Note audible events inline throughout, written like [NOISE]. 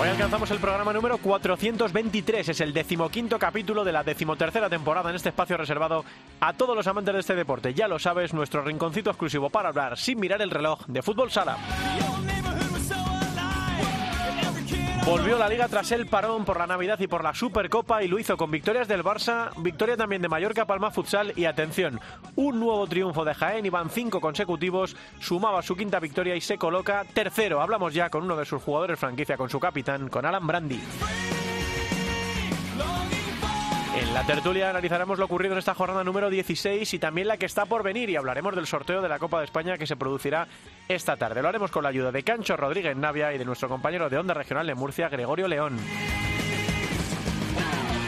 Hoy alcanzamos el programa número 423, es el decimoquinto capítulo de la decimotercera temporada en este espacio reservado a todos los amantes de este deporte. Ya lo sabes, nuestro rinconcito exclusivo para hablar sin mirar el reloj de fútbol sala. Volvió la liga tras el parón por la Navidad y por la Supercopa y lo hizo con victorias del Barça, victoria también de Mallorca, Palma Futsal y atención, un nuevo triunfo de Jaén y van cinco consecutivos, sumaba su quinta victoria y se coloca tercero. Hablamos ya con uno de sus jugadores franquicia, con su capitán, con Alan Brandi. En la tertulia analizaremos lo ocurrido en esta jornada número 16 y también la que está por venir y hablaremos del sorteo de la Copa de España que se producirá esta tarde. Lo haremos con la ayuda de Cancho Rodríguez Navia y de nuestro compañero de Onda Regional de Murcia, Gregorio León.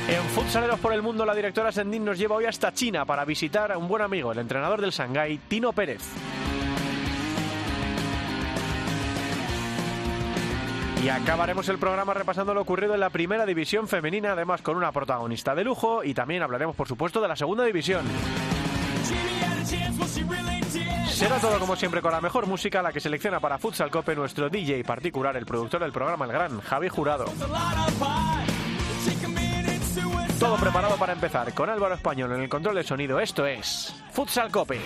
En Futsaleros por el Mundo, la directora Sendín nos lleva hoy hasta China para visitar a un buen amigo, el entrenador del Shanghái, Tino Pérez. Y acabaremos el programa repasando lo ocurrido en la primera división femenina, además con una protagonista de lujo y también hablaremos, por supuesto, de la segunda división. Será todo como siempre con la mejor música, la que selecciona para Futsal Cope nuestro DJ particular, el productor del programa, el gran Javi Jurado. Todo preparado para empezar con Álvaro Español en el control de sonido. Esto es Futsal Cope.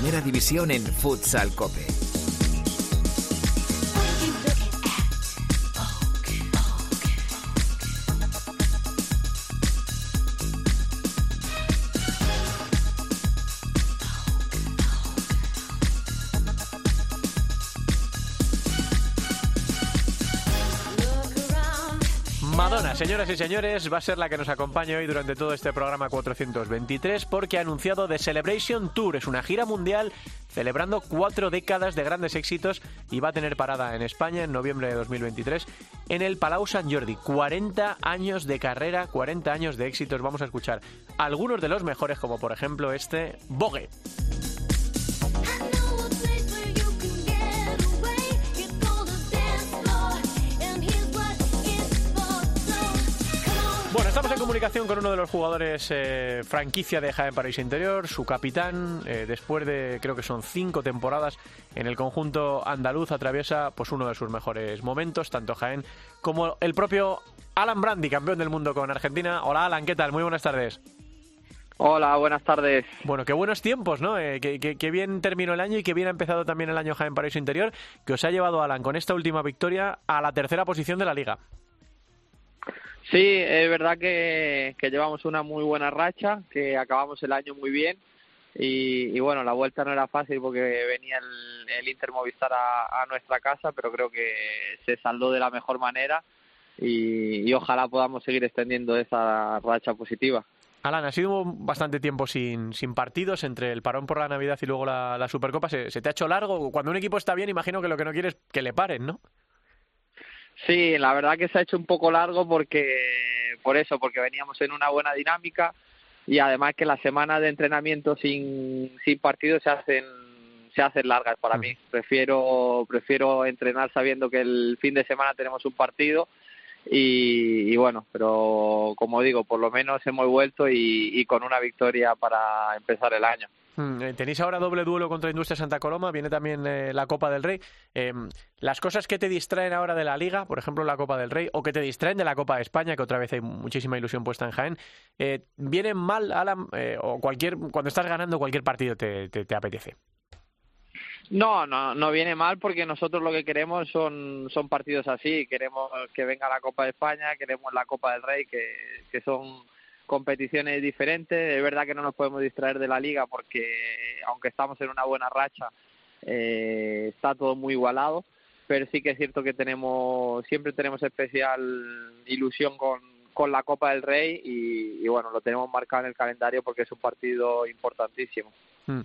Primera división en Futsal Cope. Y señores, va a ser la que nos acompañe hoy durante todo este programa 423 porque ha anunciado The Celebration Tour. Es una gira mundial celebrando cuatro décadas de grandes éxitos y va a tener parada en España en noviembre de 2023 en el Palau Sant Jordi. 40 años de carrera, 40 años de éxitos. Vamos a escuchar algunos de los mejores, como por ejemplo este Bogue. Estamos en comunicación con uno de los jugadores eh, franquicia de Jaén Paraíso Interior, su capitán, eh, después de creo que son cinco temporadas en el conjunto andaluz, atraviesa pues uno de sus mejores momentos, tanto Jaén como el propio Alan Brandi, campeón del mundo con Argentina. Hola Alan, ¿qué tal? Muy buenas tardes. Hola, buenas tardes. Bueno, qué buenos tiempos, ¿no? Eh, que bien terminó el año y que bien ha empezado también el año Jaén Paraíso Interior, que os ha llevado Alan con esta última victoria a la tercera posición de la liga. Sí, es verdad que, llevamos una muy buena racha, que acabamos el año muy bien y, y bueno, la vuelta no era fácil porque venía el, el Inter Movistar a, nuestra casa, pero creo que se saldó de la mejor manera y, ojalá podamos seguir extendiendo esa racha positiva. Alan, ha sido bastante tiempo sin, sin partidos entre el parón por la Navidad y luego la, la Supercopa. ¿Se, se te ha hecho largo? Cuando un equipo está bien, imagino que lo que no quieres es que le paren, ¿no? Sí, la verdad que se ha hecho un poco largo porque por eso, porque veníamos en una buena dinámica y además que las semanas de entrenamiento sin, sin partido se hacen se hacen largas para mí. Prefiero prefiero entrenar sabiendo que el fin de semana tenemos un partido y, y bueno, pero como digo, por lo menos hemos vuelto y, y con una victoria para empezar el año. Mm, eh, Tenéis ahora doble duelo contra Industria Santa Coloma, viene también eh, la Copa del Rey. Eh, las cosas que te distraen ahora de la Liga, por ejemplo la Copa del Rey, o que te distraen de la Copa de España, que otra vez hay muchísima ilusión puesta en Jaén, eh, ¿vienen mal, Alan, o cualquier cuando estás ganando cualquier partido te, te, te apetece? No, no, no viene mal porque nosotros lo que queremos son, son partidos así. Queremos que venga la Copa de España, queremos la Copa del Rey, que, que son competiciones diferentes. Es verdad que no nos podemos distraer de la liga porque, aunque estamos en una buena racha, eh, está todo muy igualado. pero sí que es cierto que tenemos siempre tenemos especial ilusión con, con la Copa del Rey y, bueno, lo tenemos marcado en el calendario porque es un partido importantísimo. Mm.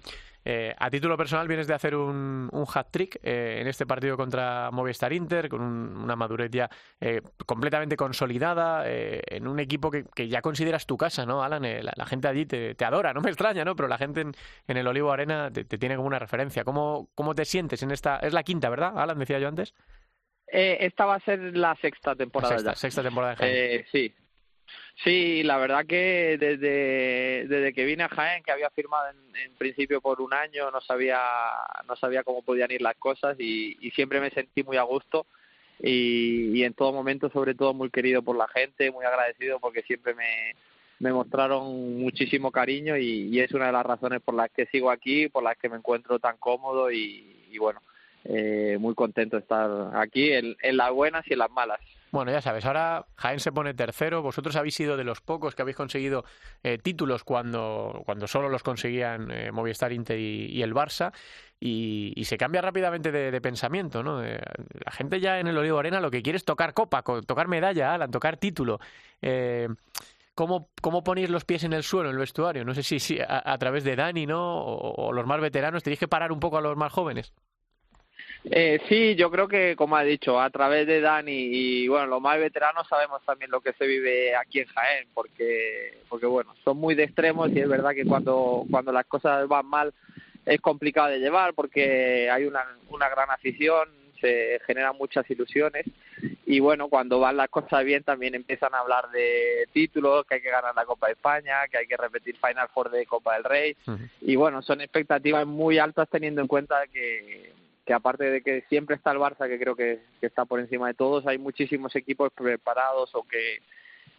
Eh, a título personal vienes de hacer un, un hat-trick eh, en este partido contra Movistar Inter, con una madurez ya eh, completamente consolidada, en un equipo que, ya consideras tu casa, ¿no, Alan? La, gente allí te, adora, no me extraña, ¿no? Pero la gente en, el Olivo Arena te, tiene como una referencia. ¿Cómo, ¿Cómo te sientes en esta...? Es la quinta, ¿verdad, Alan? Decía yo antes. esta va a ser la sexta temporada. Sexta, sexta temporada de sí, Sí, la verdad que desde, que vine a Jaén, que había firmado en, principio por un año, no sabía, no sabía cómo podían ir las cosas y, siempre me sentí muy a gusto y, en todo momento, sobre todo, muy querido por la gente, muy agradecido porque siempre me, me mostraron muchísimo cariño y, es una de las razones por las que sigo aquí, por las que me encuentro tan cómodo y, bueno, eh, muy contento de estar aquí en las buenas y en las malas. Bueno, ya sabes, ahora Jaén se pone tercero. Vosotros habéis sido de los pocos que habéis conseguido eh, títulos cuando, cuando solo los conseguían eh, Movistar Inter y, el Barça. Y, se cambia rápidamente de, pensamiento, ¿no? Eh, la gente ya en el Olivo Arena lo que quiere es tocar copa, tocar medalla, Alan, tocar título. ¿Cómo, ¿Cómo ponéis los pies en el suelo, en el vestuario? No sé si, si a, través de Dani, ¿no? O, o, los más veteranos, tenéis que parar un poco a los más jóvenes. Eh, sí, yo creo que, como ha dicho, a través de Dani y, bueno, los más veteranos sabemos también lo que se vive aquí en Jaén, porque, porque bueno, son muy de extremos y es verdad que cuando, cuando las cosas van mal es complicado de llevar porque hay una, una gran afición, se generan muchas ilusiones y bueno, cuando van las cosas bien también empiezan a hablar de títulos, que hay que ganar la Copa de España, que hay que repetir Final Four de Copa del Rey y bueno, son expectativas muy altas teniendo en cuenta que que aparte de que siempre está el Barça, que creo que, está por encima de todos, hay muchísimos equipos preparados o que,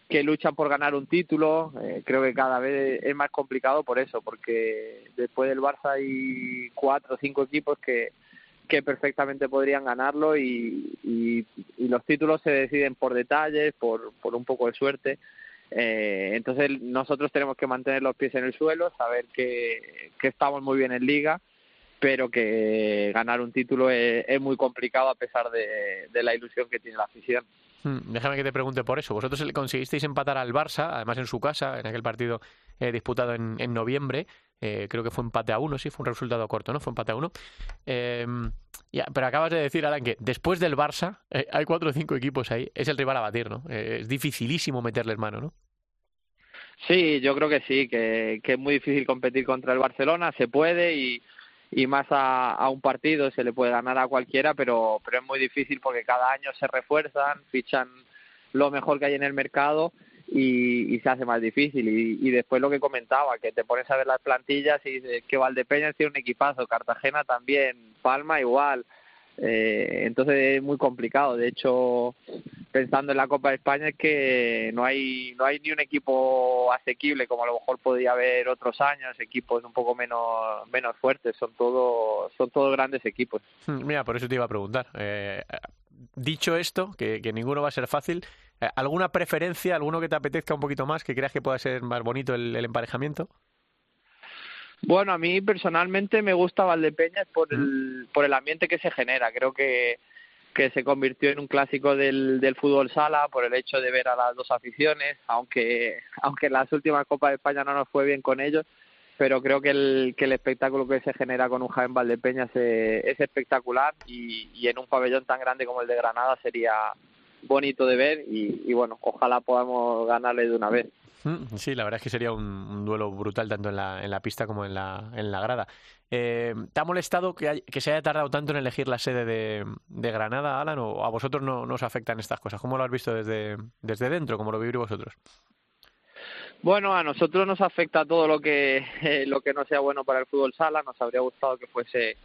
que luchan por ganar un título. Eh, creo que cada vez es más complicado por eso, porque después del Barça hay cuatro o cinco equipos que, que perfectamente podrían ganarlo y, y, los títulos se deciden por detalles, por, por un poco de suerte. Eh, entonces nosotros tenemos que mantener los pies en el suelo, saber que, que estamos muy bien en liga pero que ganar un título es, muy complicado a pesar de, la ilusión que tiene la afición. Hmm, déjame que te pregunte por eso. Vosotros conseguisteis empatar al Barça, además en su casa, en aquel partido eh, disputado en, noviembre. Eh, creo que fue empate a uno, sí, fue un resultado corto, ¿no? Fue empate a uno. Em, pero acabas de decir, Alan, que después del Barça eh, hay cuatro o cinco equipos ahí. Es el rival a batir, ¿no? es dificilísimo meterles mano, ¿no? Sí, yo creo que sí, que, que es muy difícil competir contra el Barcelona, se puede y y más a, un partido se le puede ganar a cualquiera, pero, pero es muy difícil porque cada año se refuerzan, fichan lo mejor que hay en el mercado y, se hace más difícil. Y, después lo que comentaba, que te pones a ver las plantillas y que Valdepeña tiene un equipazo, Cartagena también, Palma igual. Eh, entonces es muy complicado. De hecho, pensando en la Copa de España es que no hay no hay ni un equipo asequible como a lo mejor podría haber otros años, equipos un poco menos menos fuertes. Son todos son todos grandes equipos. Hmm, mira, por eso te iba a preguntar. Eh, dicho esto, que, ninguno va a ser fácil, eh, ¿alguna preferencia, alguno que te apetezca un poquito más, que creas que pueda ser más bonito el emparejamiento? Bueno, a mí personalmente me gusta Valdepeñas por el, por el ambiente que se genera. Creo que, que se convirtió en un clásico del, del fútbol sala por el hecho de ver a las dos aficiones, aunque, [LAUGHS] aunque en las últimas Copas de España no nos fue bien con ellos, pero creo que el, que el espectáculo que se genera con un Jaén Valdepeñas es, es espectacular y, y en un pabellón tan grande como el de Granada sería bonito de ver y bueno, ojalá podamos ganarle de una vez. Mm, sí, la verdad es que sería un, duelo brutal tanto en la, en la pista como en la, grada. Eh, ¿Te ha molestado que, que, se haya tardado tanto en elegir la sede de, de, Granada, Alan, o a vosotros no, no os afectan estas cosas? ¿Cómo lo has visto desde, desde dentro? ¿Cómo lo vivís vosotros? Bueno, a nosotros nos afecta todo lo que, [LAUGHS] lo que no sea bueno para el fútbol sala. Nos habría gustado que fuese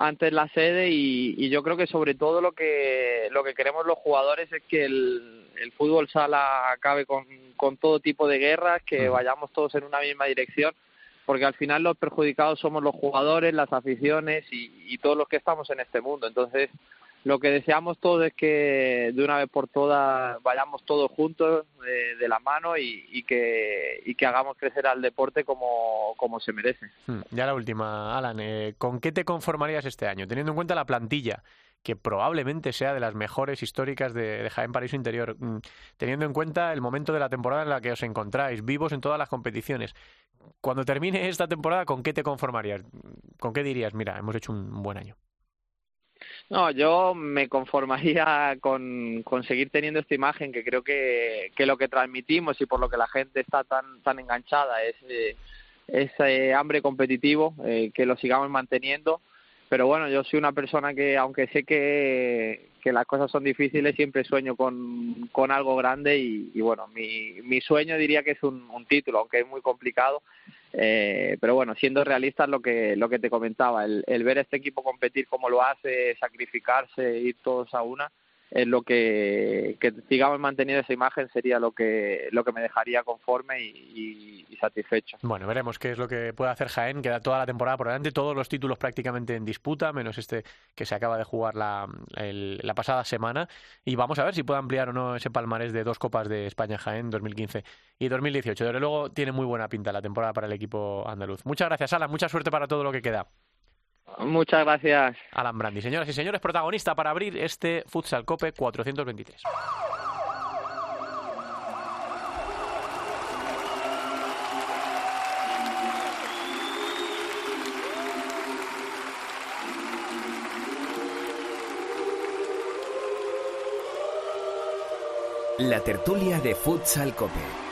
antes la sede y, yo creo que sobre todo lo que lo que queremos los jugadores es que el, el fútbol sala acabe con, con todo tipo de guerras, que vayamos todos en una misma dirección, porque al final los perjudicados somos los jugadores, las aficiones y, y todos los que estamos en este mundo. Entonces, lo que deseamos todos es que de una vez por todas vayamos todos juntos de, la mano y, que, y que hagamos crecer al deporte como, como se merece. Hmm, ya la última, Alan, eh, ¿con qué te conformarías este año? Teniendo en cuenta la plantilla que probablemente sea de las mejores históricas de, de Jaén Paraíso Interior, mm, teniendo en cuenta el momento de la temporada en la que os encontráis, vivos en todas las competiciones. Cuando termine esta temporada, ¿con qué te conformarías? ¿Con qué dirías, mira, hemos hecho un buen año? No, yo me conformaría [LAUGHS] con, con seguir teniendo esta imagen que creo que, que lo que transmitimos y por lo que la gente está tan, tan enganchada es eh, ese hambre competitivo, eh, que lo sigamos manteniendo. Pero bueno, yo soy una persona que, aunque sé que, que las cosas son difíciles, siempre sueño con, con algo grande y, y bueno, mi, mi sueño diría que es un, título, aunque es muy complicado. Eh, pero bueno, siendo realistas, lo que, lo que te comentaba, el, el ver a este equipo competir como lo hace, sacrificarse, ir todos a una, es lo que, que sigamos manteniendo esa imagen sería lo que, lo que me dejaría conforme y, satisfecho. Bueno, veremos qué es lo que puede hacer Jaén, queda toda la temporada por delante, todos los títulos prácticamente en disputa, menos este que se acaba de jugar la, la pasada semana, y vamos a ver si puede ampliar o no ese palmarés de dos Copas de España Jaén 2015 y 2018. Desde luego tiene muy buena pinta la temporada para el equipo andaluz. Muchas gracias, Alan, mucha suerte para todo lo que queda. Muchas gracias. Alan Brandi. Señoras y señores, protagonista para abrir este Futsal Cope 423. La tertulia de Futsal Cope.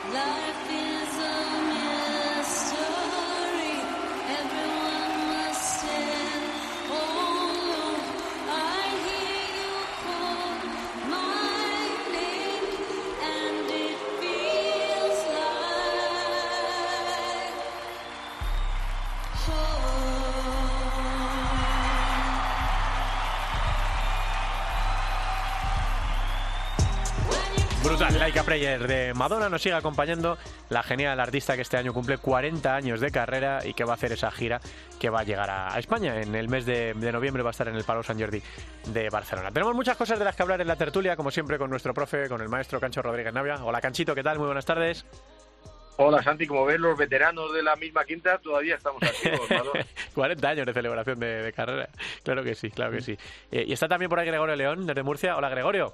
Prayer de Madonna nos sigue acompañando la genial artista que este año cumple 40 años de carrera y que va a hacer esa gira que va a llegar a, España. En el mes de, de, noviembre va a estar en el Palau Sant Jordi de Barcelona. Tenemos muchas cosas de las que hablar en la tertulia, como siempre con nuestro profe, con el maestro Cancho Rodríguez Navia. Hola Canchito, ¿qué tal? Muy buenas tardes. Hola Santi, como ves, los veteranos de la misma quinta todavía estamos activos. [LAUGHS] 40 años de celebración de, de, carrera. Claro que sí, claro que sí. Eh, y está también por ahí Gregorio León, desde Murcia. Hola Gregorio.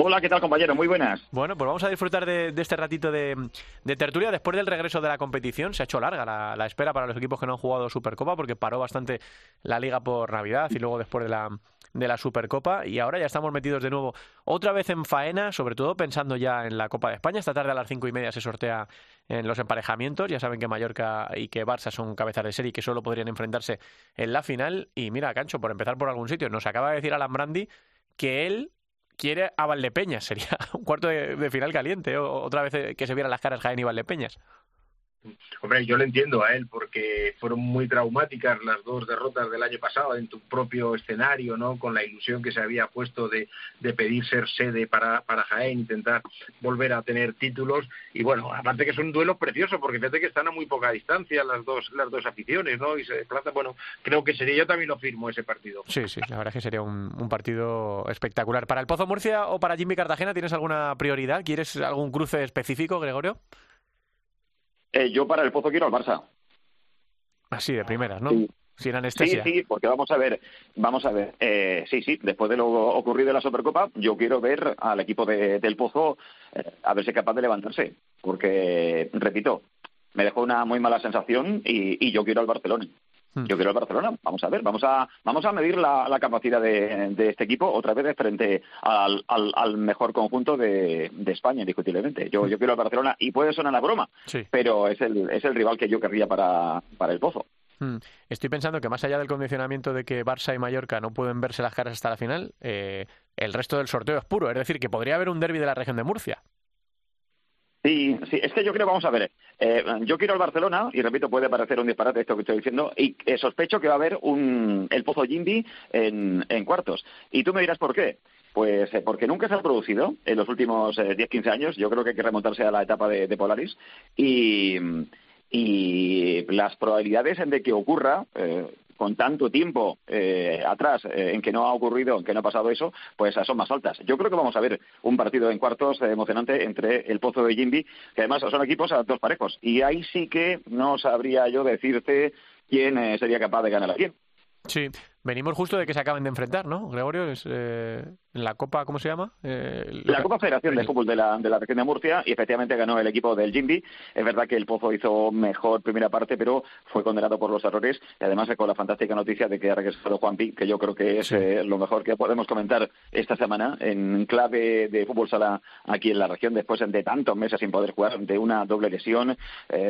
Hola, ¿qué tal compañero? Muy buenas. Bueno, pues vamos a disfrutar de, este ratito de, de, tertulia. Después del regreso de la competición, se ha hecho larga la, la, espera para los equipos que no han jugado Supercopa, porque paró bastante la liga por Navidad y luego después de la, de la Supercopa. Y ahora ya estamos metidos de nuevo otra vez en faena, sobre todo pensando ya en la Copa de España. Esta tarde a las cinco y media se sortea en los emparejamientos. Ya saben que Mallorca y que Barça son cabezas de serie y que solo podrían enfrentarse en la final. Y mira, Cancho, por empezar por algún sitio, nos acaba de decir Alan Brandi que él quiere a Valdepeñas. [LAUGHS] Sería un cuarto de, final caliente, otra vez que se vieran las caras Jaén y Valdepeñas. Hombre, yo le entiendo a él porque fueron muy traumáticas las dos derrotas del año pasado en tu propio escenario, ¿no? Con la ilusión que se había puesto de, de pedir ser sede para, para Jaén, intentar volver a tener títulos. Y bueno, aparte que es un duelo precioso porque fíjate que están a muy poca distancia las dos, las dos aficiones, ¿no? Y se desplaza, bueno, creo que sería, yo también lo firmo ese partido. Sí, sí, la verdad es que sería un, un partido espectacular. ¿Para el Pozo Murcia o para Jimmy Cartagena tienes alguna prioridad? ¿Quieres algún cruce específico, Gregorio? Eh, yo para el Pozo quiero al Barça. Así de primeras, ¿no? Sí. Sin anestesia. Sí, sí, porque vamos a ver, vamos a ver, eh, sí, sí, después de lo ocurrido en la Supercopa, yo quiero ver al equipo de, del Pozo eh, a ver si es capaz de levantarse, porque, repito, me dejó una muy mala sensación y, y yo quiero al Barcelona. Yo quiero el Barcelona. Vamos a ver, vamos a, vamos a medir la, la capacidad de, de, este equipo otra vez frente al, al, al mejor conjunto de, de, España, indiscutiblemente. Yo, yo quiero el Barcelona y puede sonar a broma, sí. pero es el, es el rival que yo querría para, para el Pozo. Estoy pensando que más allá del condicionamiento de que Barça y Mallorca no pueden verse las caras hasta la final, eh, el resto del sorteo es puro. Es decir, que podría haber un derby de la región de Murcia. Sí, sí, es que yo creo, vamos a ver, eh, yo quiero el Barcelona, y repito, puede parecer un disparate esto que estoy diciendo, y eh, sospecho que va a haber un, el Pozo Jimby en, en cuartos. Y tú me dirás por qué. Pues eh, porque nunca se ha producido en los últimos eh, 10-15 años, yo creo que hay que remontarse a la etapa de, de Polaris, y, y las probabilidades de que ocurra eh, con tanto tiempo eh, atrás eh, en que no ha ocurrido, en que no ha pasado eso, pues son más altas. Yo creo que vamos a ver un partido en cuartos eh, emocionante entre el Pozo de Jimby, que además son equipos a dos parejos. Y ahí sí que no sabría yo decirte quién sería capaz de ganar a quién. Sí, Venimos justo de que se acaben de enfrentar, ¿no, Gregorio? Es, eh, la Copa, ¿cómo se llama? Eh, la Copa Federación de Fútbol de la, de la región de Murcia y efectivamente ganó el equipo del Jimby. Es verdad que el Pozo hizo mejor primera parte, pero fue condenado por los errores y además con la fantástica noticia de que ha regresado Juanpi, que yo creo que es eh, lo mejor que podemos comentar esta semana en clave de fútbol sala aquí en la región después de tantos meses sin poder jugar, de una doble lesión,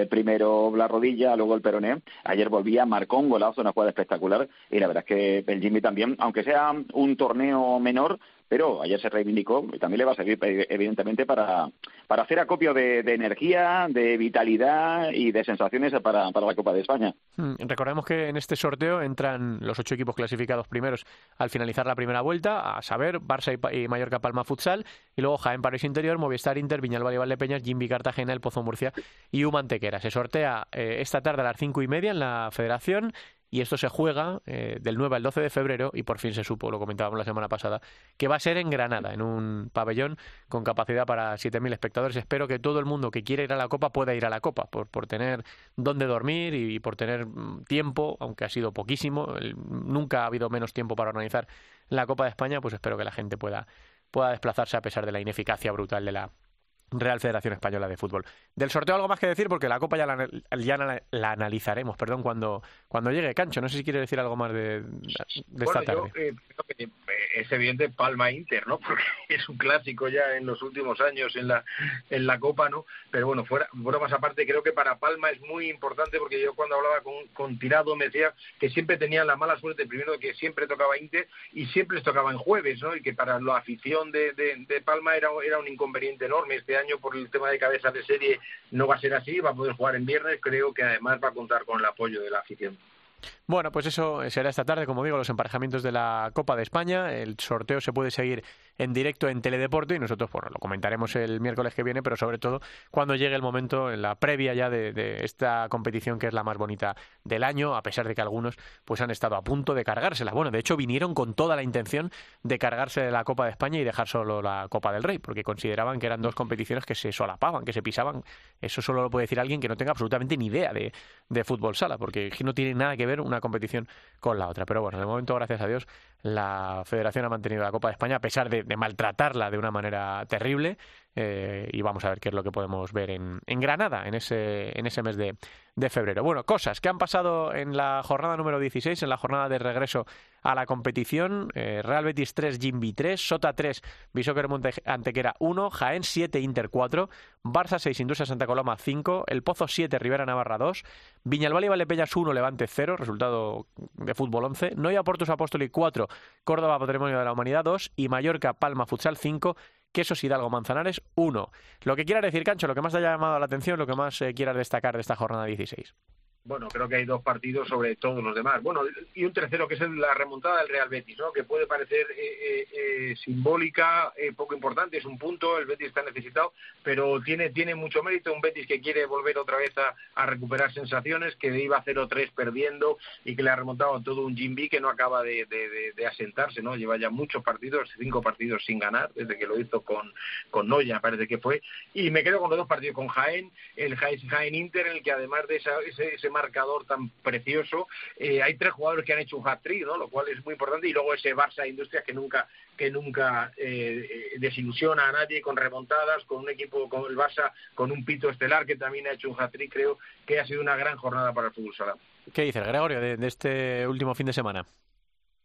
primero la rodilla, luego el peroné. Ayer volvía, marcó un golazo, una jugada espectacular y la verdad es que el Jimmy también, aunque sea un torneo menor, pero ayer se reivindicó y también le va a servir evidentemente para, para hacer acopio de, energía, de vitalidad y de sensaciones para, para la Copa de España. Hmm, recordemos que en este sorteo entran los ocho equipos clasificados primeros al finalizar la primera vuelta, a saber, Barça y, Mallorca Palma Futsal, y luego Jaén París Interior, Movistar Inter, Viñalbal y Peñas, Jimmy Cartagena, El Pozo Murcia y Humantequera. Se sortea eh, esta tarde a las cinco y media en la Federación y esto se juega eh, del 9 al 12 de febrero y por fin se supo, lo comentábamos la semana pasada, que va a ser en Granada, en un pabellón con capacidad para 7.000 espectadores. Espero que todo el mundo que quiera ir a la Copa pueda ir a la Copa, por, por tener dónde dormir y por tener mm, tiempo, aunque ha sido poquísimo, nunca ha habido menos tiempo para organizar la Copa de España, pues espero que la gente pueda, pueda desplazarse a pesar de la ineficacia brutal de la, Real Federación Española de Fútbol. Del sorteo algo más que decir porque la Copa ya la, ya la, analizaremos, perdón, cuando, cuando llegue Cancho. No sé si quiere decir algo más de, esta tarde. Eh, eh, es evidente Palma Inter, ¿no? [LAUGHS] Porque es un clásico ya en los últimos años en la en la Copa, ¿no? Pero bueno, fuera bromas aparte, creo que para Palma es muy importante porque yo cuando hablaba con, con Tirado me decía que siempre tenían la mala suerte primero de que siempre tocaba Inter y siempre les tocaba en jueves, ¿no? Y que para la afición de, de, Palma era, era un inconveniente enorme este año por el tema de cabezas de serie no va a ser así, va a poder jugar en viernes, creo que además va a contar con el apoyo de la afición. Bueno, pues eso será esta tarde, como digo, los emparejamientos de la Copa de España. El sorteo se puede seguir en directo en Teledeporte y nosotros pues, lo comentaremos el miércoles que viene, pero sobre todo cuando llegue el momento, en la previa ya de, esta competición que es la más bonita del año, a pesar de que algunos pues han estado a punto de cargársela. Bueno, de hecho vinieron con toda la intención de cargarse la Copa de España y dejar solo la Copa del Rey, porque consideraban que eran dos competiciones que se solapaban, que se pisaban. Eso solo lo puede decir alguien que no tenga absolutamente ni idea de, de fútbol sala, porque no tiene nada que ver una competición con la otra. Pero bueno, de momento, gracias a Dios, la Federación ha mantenido la Copa de España a pesar de, maltratarla de una manera terrible eh, y vamos a ver qué es lo que podemos ver en, en Granada en ese, en ese mes de, de febrero. Bueno, cosas que han pasado en la jornada número 16, en la jornada de regreso a la competición. Eh, Real Betis 3, Jimby 3, Sota 3, Bisóquer Antequera 1, Jaén 7, Inter 4, Barça 6, Industria Santa Coloma 5, El Pozo 7, Rivera Navarra 2, Viñalbal y Valdepeñas 1, Levante 0, resultado de fútbol 11, Noia Portus Apóstoli 4, Córdoba Patrimonio de la Humanidad 2 y Mallorca Palma Futsal 5, Quesos Hidalgo Manzanares 1. Lo que quiera decir, Cancho, lo que más te haya llamado la atención, lo que más eh, quieras destacar de esta jornada 16 bueno, creo que hay dos partidos sobre todos los demás. Bueno, y un tercero que es la remontada del Real Betis, ¿no? Que puede parecer eh, eh, eh simbólica, eh, poco importante, es un punto, el Betis está necesitado, pero tiene, tiene mucho mérito, un Betis que quiere volver otra vez a, recuperar sensaciones, que iba 0-3 perdiendo y que le ha remontado todo un Jimby que no acaba de, asentarse, ¿no? Lleva ya muchos partidos, cinco partidos sin ganar, desde que lo hizo con, con Noya, parece que fue, y me quedo con los dos partidos, con Jaén, el Jaén Inter, el que además de esa, ese, ese marcador tan precioso. Eh, hay tres jugadores que han hecho un hat-trick, ¿no? lo cual es muy importante, y luego ese Barça Industrias que nunca que nunca eh, eh, desilusiona a nadie con remontadas, con un equipo como el Barça, con un pito estelar que también ha hecho un hat-trick, creo que ha sido una gran jornada para el fútbol sala. ¿Qué dice Gregorio de este último fin de semana?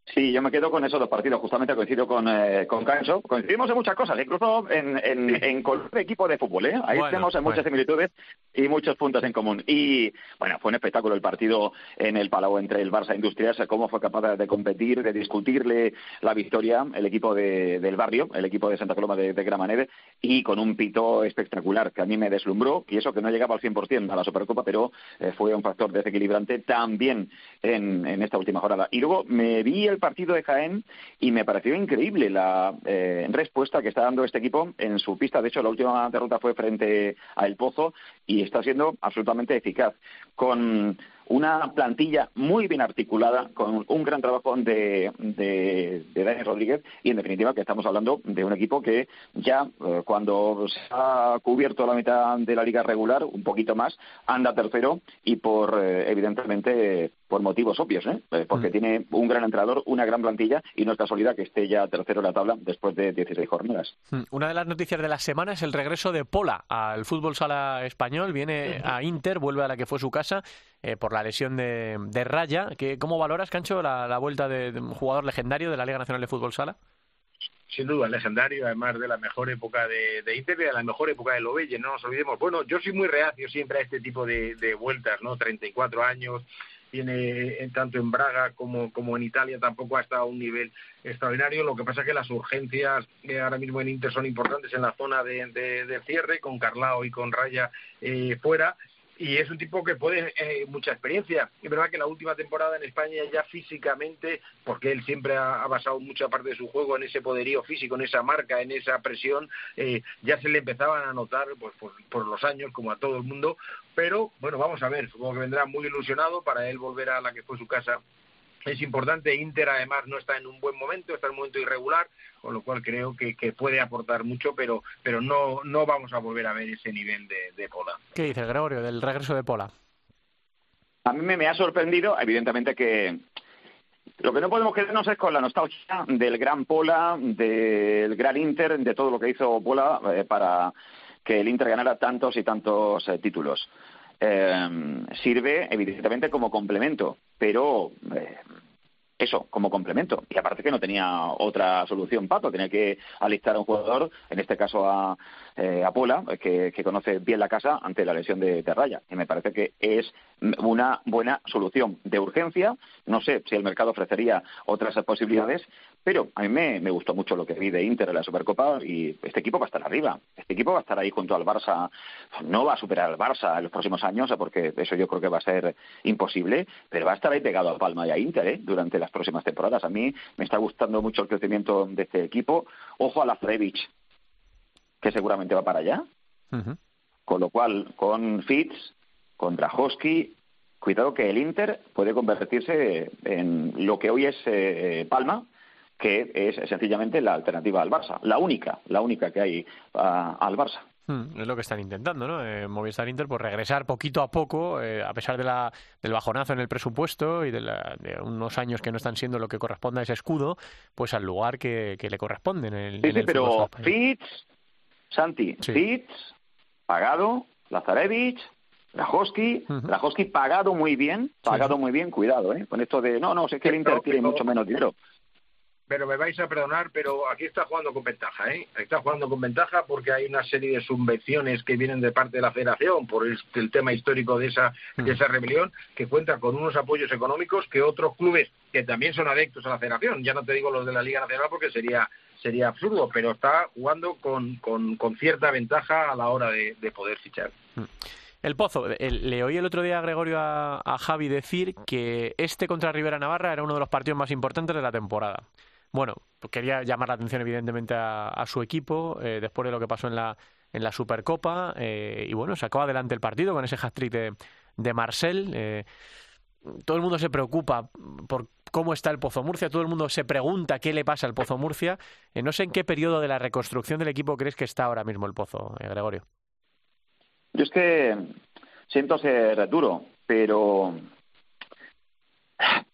Sí, yo me quedo con esos dos partidos, justamente coincido con, eh, con Cancho. Coincidimos en muchas cosas, incluso en, en, en color de equipo de fútbol, ¿eh? Ahí tenemos muchas similitudes y muchos puntos en común. Y, bueno, fue un espectáculo el partido en el Palau entre el Barça e Industrias, cómo fue capaz de competir, de discutirle la victoria el equipo de, del barrio, el equipo de Santa Coloma de, de Gramanede, y con un pito espectacular que a mí me deslumbró, y eso que no llegaba al 100% a la Supercopa, pero eh, fue un factor desequilibrante también en, en esta última jornada. Y luego me vi el partido de Jaén y me pareció increíble la eh, respuesta que está dando este equipo en su pista. De hecho, la última derrota fue frente a El Pozo y está siendo absolutamente eficaz. Con una plantilla muy bien articulada, con un gran trabajo de, de, Daniel Rodríguez y, en definitiva, que estamos hablando de un equipo que ya eh, cuando se ha cubierto la mitad de la liga regular, un poquito más, anda tercero y por, eh, evidentemente, por motivos obvios, ¿eh? eh porque mm. tiene un gran entrenador, una gran plantilla y no es casualidad que esté ya tercero en la tabla después de 16 jornadas. Mm. Una de las noticias de la semana es el regreso de Pola al fútbol sala español. Viene a Inter, vuelve a la que fue su casa eh, por la lesión de, Raya. ¿Cómo valoras, Cancho, la, vuelta de, un jugador legendario de la Liga Nacional de Fútbol Sala? sin duda, legendario, además de la mejor época de, de Inter y de la mejor época de Lovelle, no nos olvidemos. Bueno, yo soy muy reacio siempre a este tipo de, de vueltas, ¿no? 34 años, tiene tanto en Braga como, como en Italia tampoco ha estado a un nivel extraordinario. Lo que pasa es que las urgencias ahora mismo en Inter son importantes en la zona de, de, cierre, con Carlao y con Raya eh, fuera y es un tipo que puede eh, mucha experiencia. Es verdad que la última temporada en España ya físicamente, porque él siempre ha, basado mucha parte de su juego en ese poderío físico, en esa marca, en esa presión, eh, ya se le empezaban a notar pues, por, los años, como a todo el mundo. Pero bueno, vamos a ver, supongo que vendrá muy ilusionado para él volver a la que fue su casa es importante. Inter además no está en un buen momento, está en un momento irregular, con lo cual creo que, puede aportar mucho, pero, pero no, no vamos a volver a ver ese nivel de, de Pola. ¿Qué dice Gregorio del regreso de Pola? A mí me, ha sorprendido, evidentemente, que lo que no podemos quedarnos es con la nostalgia del gran Pola, del gran Inter, de todo lo que hizo Pola eh, para que el Inter ganara tantos y tantos eh, títulos. Eh, sirve evidentemente como complemento, pero eh, eso, como complemento. Y aparte que no tenía otra solución Pato, tenía que alistar a un jugador, en este caso a, eh, Pola, que, conoce bien la casa ante la lesión de Terraya. Y me parece que es una buena solución de urgencia. No sé si el mercado ofrecería otras posibilidades, pero a mí me, gustó mucho lo que vi de Inter en la Supercopa y este equipo va a estar arriba. Este equipo va a estar ahí junto al Barça. No va a superar al Barça en los próximos años, porque eso yo creo que va a ser imposible, pero va a estar ahí pegado a Palma y a Inter ¿eh? durante las próximas temporadas. A mí me está gustando mucho el crecimiento de este equipo. Ojo a la Frevich, que seguramente va para allá. Con lo cual, con Fitz, con Drajowski, cuidado que el Inter puede convertirse en lo que hoy es eh, Palma, que es sencillamente la alternativa al Barça, la única, la única que hay ah, al Barça. Hmm, es lo que están intentando, ¿no? Eh, Movistar Inter, por regresar poquito a poco, eh, a pesar de la, del bajonazo en el presupuesto y de, unos años que no están siendo lo que corresponde a ese escudo, pues al lugar que, le corresponde en el. Sí, sí, pero Fitz, Santi, Fitz, pagado, Lazarevich, Rajowski, uh pagado muy bien, pagado muy bien, cuidado, ¿eh? Con esto de, no, no, sé que el Inter tiene mucho menos dinero. Pero me vais a perdonar, pero aquí está jugando con ventaja, ¿eh? Está jugando con ventaja porque hay una serie de subvenciones que vienen de parte de la Federación por el, tema histórico de esa, de esa rebelión, que cuenta con unos apoyos económicos que otros clubes que también son adeptos a la Federación, ya no te digo los de la Liga Nacional porque sería sería absurdo, pero está jugando con, con, cierta ventaja a la hora de, poder fichar. El Pozo, le oí el otro día a Gregorio a, a Javi decir que este contra Rivera Navarra era uno de los partidos más importantes de la temporada. Bueno, pues quería llamar la atención evidentemente a, su equipo eh, después de lo que pasó en la, en la Supercopa eh, y bueno, sacó adelante el partido con ese hat-trick de, de Marcel. Eh, todo el mundo se preocupa por cómo está el Pozo Murcia, todo el mundo se pregunta qué le pasa al Pozo Murcia. no sé en qué periodo de la reconstrucción del equipo crees que está ahora mismo el Pozo, Gregorio. Yo es que siento ser duro, pero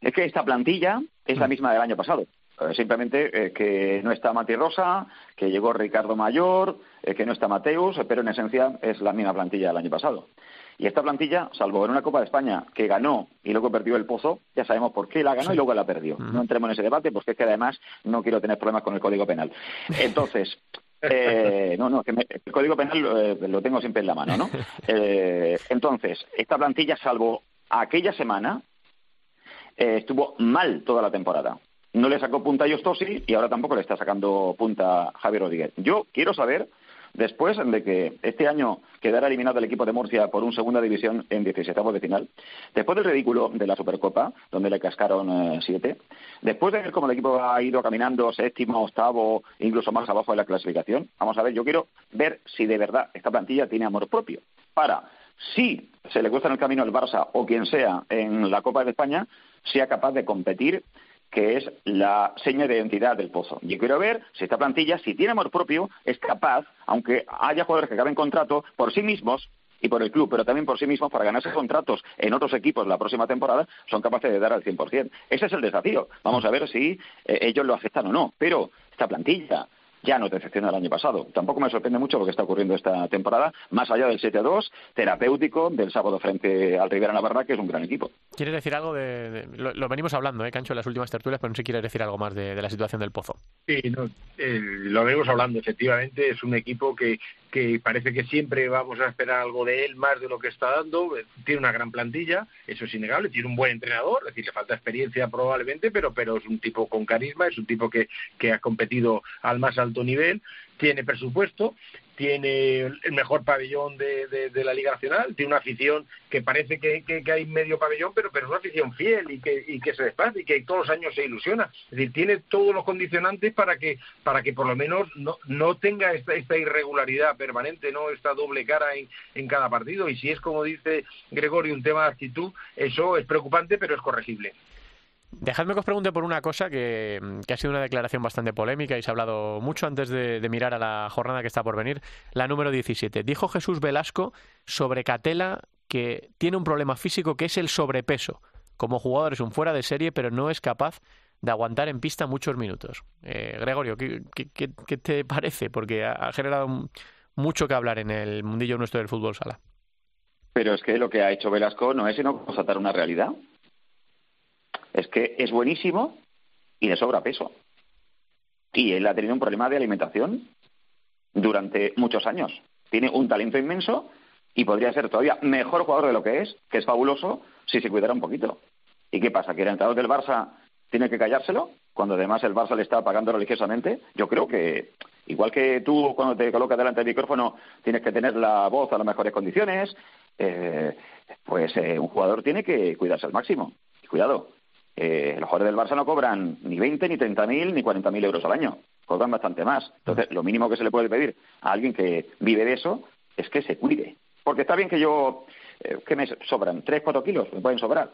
es que esta plantilla es la mm. misma del año pasado. Eh, simplemente eh, que no está Mati Rosa, que llegó Ricardo Mayor, eh, que no está Mateus, pero en esencia es la misma plantilla del año pasado. Y esta plantilla, salvo en una Copa de España que ganó y luego perdió el pozo, ya sabemos por qué la ganó y luego la perdió. No entremos en ese debate porque es que además no quiero tener problemas con el Código Penal. Entonces, [LAUGHS] no, no, que el Código Penal lo tengo siempre en la mano, ¿no? [LAUGHS] entonces, esta plantilla, salvo aquella semana, estuvo mal toda la temporada no le sacó punta a Jostosi y ahora tampoco le está sacando punta a Javier Rodríguez. Yo quiero saber, después de que este año quedara eliminado el equipo de Murcia por un segunda división en 17 de final, después del ridículo de la Supercopa, donde le cascaron eh, siete, después de ver cómo el equipo ha ido caminando séptimo, octavo, incluso más abajo de la clasificación, vamos a ver, yo quiero ver si de verdad esta plantilla tiene amor propio. Para si se le cuesta en el camino el Barça o quien sea en la Copa de España, sea capaz de competir que es la seña de identidad del Pozo. Yo quiero ver si esta plantilla, si tiene amor propio, es capaz, aunque haya jugadores que acaben contrato, por sí mismos y por el club, pero también por sí mismos, para ganarse contratos en otros equipos la próxima temporada, son capaces de dar al 100%. Ese es el desafío. Vamos a ver si eh, ellos lo aceptan o no. Pero esta plantilla, ya no decepciona el año pasado. Tampoco me sorprende mucho lo que está ocurriendo esta temporada, más allá del 7-2 terapéutico del sábado frente al Rivera Navarra, que es un gran equipo. ¿Quieres decir algo de...? lo, venimos hablando, ¿eh, Cancho, en las últimas tertulias, pero no sé si quieres decir algo más de, la situación del Pozo. Sí, eh, lo venimos hablando, efectivamente. Es un equipo que, que parece que siempre vamos a esperar algo de él más de lo que está dando. Tiene una gran plantilla, eso es innegable. Tiene un buen entrenador, es decir, le falta experiencia probablemente, pero, pero es un tipo con carisma, es un tipo que, que ha competido al más alto nivel tiene presupuesto, tiene el mejor pabellón de, de, la Liga Nacional, tiene una afición que parece que, que, hay medio pabellón, pero, pero es una afición fiel y que, y que se desplaza y que todos los años se ilusiona. Es decir, tiene todos los condicionantes para que, para que por lo menos no, no tenga esta, esta irregularidad permanente, no esta doble cara en, en cada partido. Y si es, como dice Gregorio, un tema de actitud, eso es preocupante, pero es corregible. Dejadme que os pregunte por una cosa que, ha sido una declaración bastante polémica y se ha hablado mucho antes de, mirar a la jornada que está por venir, la número 17. Dijo Jesús Velasco sobre Catela que tiene un problema físico que es el sobrepeso. Como jugador es un fuera de serie, pero no es capaz de aguantar en pista muchos minutos. Eh, Gregorio, ¿qué, te parece? Porque ha, generado mucho que hablar en el mundillo nuestro del fútbol sala. Pero es que lo que ha hecho Velasco no es sino constatar una realidad es que es buenísimo y le sobra peso. Y él ha tenido un problema de alimentación durante muchos años. Tiene un talento inmenso y podría ser todavía mejor jugador de lo que es, que es fabuloso, si se cuidara un poquito. ¿Y qué pasa? ¿Que el entrenador del Barça tiene que callárselo? Cuando además el Barça le está pagando religiosamente. Yo creo que, igual que tú cuando te colocas delante del micrófono tienes que tener la voz a las mejores condiciones, eh, pues eh, un jugador tiene que cuidarse al máximo. Cuidado, eh, los jugadores del Barça no cobran ni 20, ni 30 mil, ni 40 mil euros al año. Cobran bastante más. Entonces, lo mínimo que se le puede pedir a alguien que vive de eso es que se cuide. Porque está bien que yo, eh, ¿qué me sobran? ¿Tres, cuatro kilos? ¿Me pueden sobrar?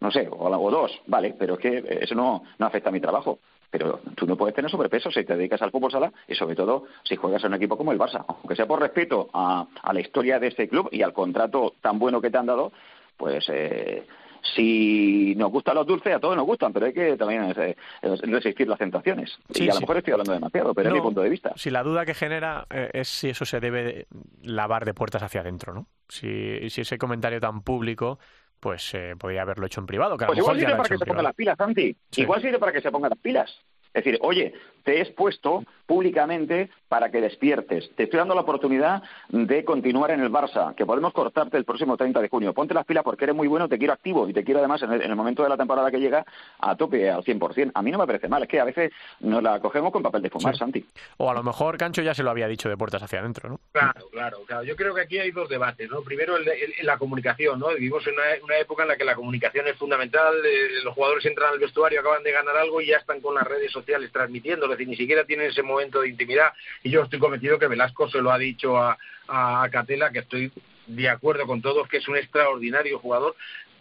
No sé, o, o dos, vale, pero es que eso no, no afecta a mi trabajo pero tú no puedes tener sobrepeso si te dedicas al fútbol sala y sobre todo si juegas en un equipo como el Barça. Aunque sea por respeto a, a la historia de este club y al contrato tan bueno que te han dado, pues eh, si nos gustan los dulces, a todos nos gustan, pero hay que también eh, resistir las tentaciones. y a lo mejor estoy hablando demasiado, pero es mi punto de vista. Si la duda que genera eh, es si eso se debe lavar de puertas hacia adentro, ¿no? Si, si ese comentario tan público pues eh, podría haberlo hecho en privado. pues igual sirve para que se ponga las pilas, Santi. Igual sirve para que se ponga las pilas. Es decir, oye, te he expuesto públicamente para que despiertes. Te estoy dando la oportunidad de continuar en el Barça, que podemos cortarte el próximo 30 de junio. Ponte las pilas porque eres muy bueno, te quiero activo y te quiero además en el, momento de la temporada que llega a tope al 100%. A mí no me parece mal, es que a veces nos la cogemos con papel de fumar, Santi. O a lo mejor Cancho ya se lo había dicho de puertas hacia adentro, ¿no? Claro, claro, claro. Yo creo que aquí hay dos debates, ¿no? Primero el, la comunicación, ¿no? Vivimos en una, época en la que la comunicación es fundamental, eh, los jugadores entran al vestuario, acaban de ganar algo y ya están con las redes sociales transmitiendo, es decir, ni siquiera tienen ese momento de intimidad y yo estoy convencido que Velasco se lo ha dicho a, a Catela, que estoy de acuerdo con todos, que es un extraordinario jugador,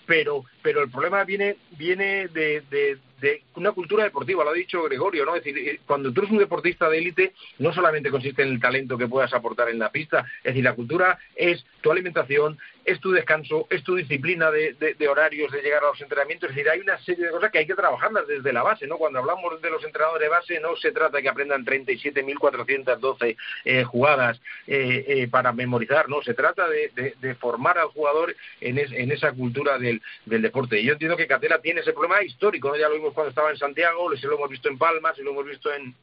pero, pero el problema viene, viene de, de, una cultura deportiva, lo ha dicho Gregorio, ¿no? Es decir, eh, cuando tú eres un deportista de élite, no solamente consiste en el talento que puedas aportar en la pista, es decir, la cultura es tu alimentación, es tu descanso, es tu disciplina de, horarios, de llegar a los entrenamientos, es decir, hay una serie de cosas que hay que trabajarlas desde la base, ¿no? Cuando hablamos de los entrenadores de base, no se trata de que aprendan 37.412 eh, jugadas eh, eh, para memorizar, ¿no? Se trata de, formar al jugador en, en esa cultura del, del, deporte. Y yo entiendo que Catela tiene ese problema histórico, ¿no? Ya lo vimos cuando estaba en Santiago, lo hemos visto en Palmas, lo hemos visto en,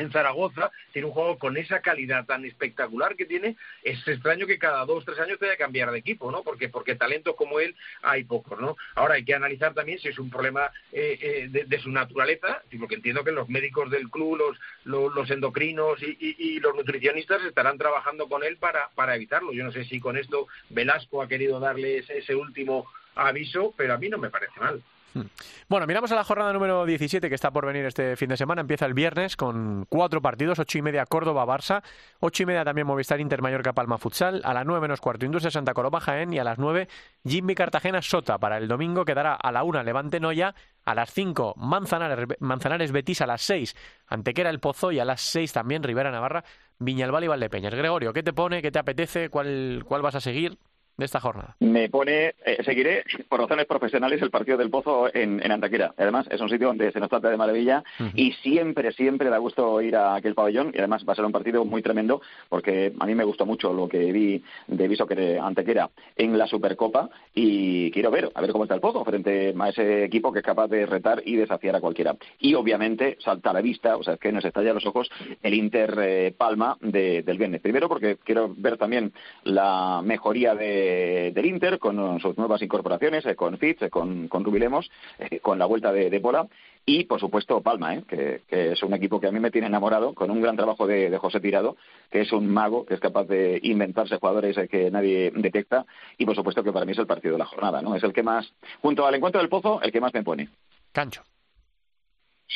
en Zaragoza, tiene un juego con esa calidad tan espectacular que tiene, es extraño que cada dos, tres años tenga que cambiar de equipo, ¿no? Porque, porque talentos como él hay pocos, ¿no? Ahora hay que analizar también si es un problema eh, eh, de, su naturaleza, porque entiendo que los médicos del club, los, los, endocrinos y, los nutricionistas estarán trabajando con él para, para evitarlo. Yo no sé si con esto Velasco ha querido darle ese último aviso, pero a mí no me parece mal. Hmm. Bueno, miramos a la jornada número 17 que está por venir este fin de semana. Empieza el viernes con cuatro partidos, ocho y media Córdoba-Barça, ocho y media también Movistar Inter Mallorca Palma Futsal, a las nueve menos cuarto Industria Santa Coloma Jaén y a las nueve Jimmy Cartagena Sota. Para el domingo quedará a la una Levante Noya, a las cinco Manzanares, Manzanares Betis, a las seis Antequera El Pozo y a las seis también Rivera Navarra Viñalbal y Valdepeñas. Gregorio, ¿qué te pone? ¿Qué te apetece? ¿Cuál, cuál vas a seguir? De esta jornada? Me pone, eh, seguiré por razones profesionales el partido del Pozo en, en, Antequera. Además, es un sitio donde se nos trata de maravilla y siempre, siempre da gusto ir a aquel pabellón y además va a ser un partido muy tremendo porque a mí me gustó mucho lo que vi de Viso que Antequera en la Supercopa y quiero ver, a ver cómo está el Pozo frente a ese equipo que es capaz de retar y desafiar a cualquiera. Y obviamente salta a la vista, o sea, es que nos estalla a los ojos el Inter eh, Palma de, del viernes. Primero porque quiero ver también la mejoría de del Inter, con sus nuevas incorporaciones, eh, con Fitz, eh, con, con Rubilemos, eh, con la vuelta de, de Pola y, por supuesto, Palma, que, es un equipo que a mí me tiene enamorado, con un gran trabajo de, José Tirado, que es un mago, que es capaz de inventarse jugadores que nadie detecta, y, por supuesto, que para mí es el partido de la jornada, ¿no? Es el que más, junto al encuentro del Pozo, el que más me pone. Cancho.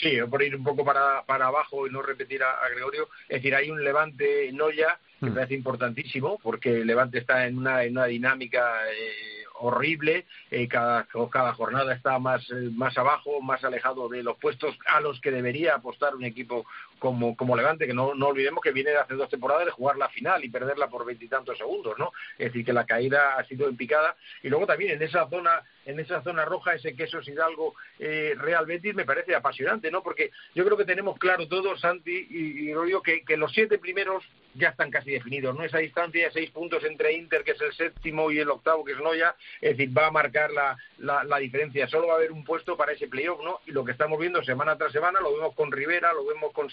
Sí, por ir un poco para, para abajo y no repetir a, Gregorio, es decir, hay un levante Noya que me mm. parece importantísimo porque el levante está en una, en una dinámica eh, horrible, eh, cada, cada jornada está más, eh, más abajo, más alejado de los puestos a los que debería apostar un equipo como, como Levante, que no, no olvidemos que viene de hace dos temporadas de jugar la final y perderla por veintitantos segundos, ¿no? Es decir, que la caída ha sido en picada. Y luego también en esa zona, en esa zona roja, ese queso Hidalgo eh, Real Betis me parece apasionante, ¿no? Porque yo creo que tenemos claro todos, Santi y, y que, que los siete primeros ya están casi definidos, ¿no? Esa distancia de seis puntos entre Inter, que es el séptimo, y el octavo, que es Noya, es decir, va a marcar la, la, diferencia. Solo va a haber un puesto para ese playoff, ¿no? Y lo que estamos viendo semana tras semana, lo vemos con Rivera, lo vemos con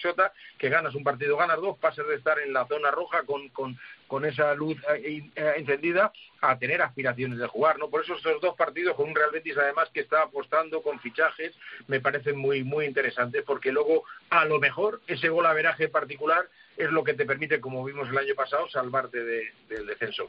Que ganas un partido, ganas dos, pasas de estar en la zona roja con, con, con esa luz eh, eh, encendida a tener aspiraciones de jugar, ¿no? Por eso estos dos partidos con un Real Betis además que está apostando con fichajes me parecen muy muy interesantes porque luego a lo mejor ese gol averaje particular es lo que te permite, como vimos el año pasado, salvarte del descenso.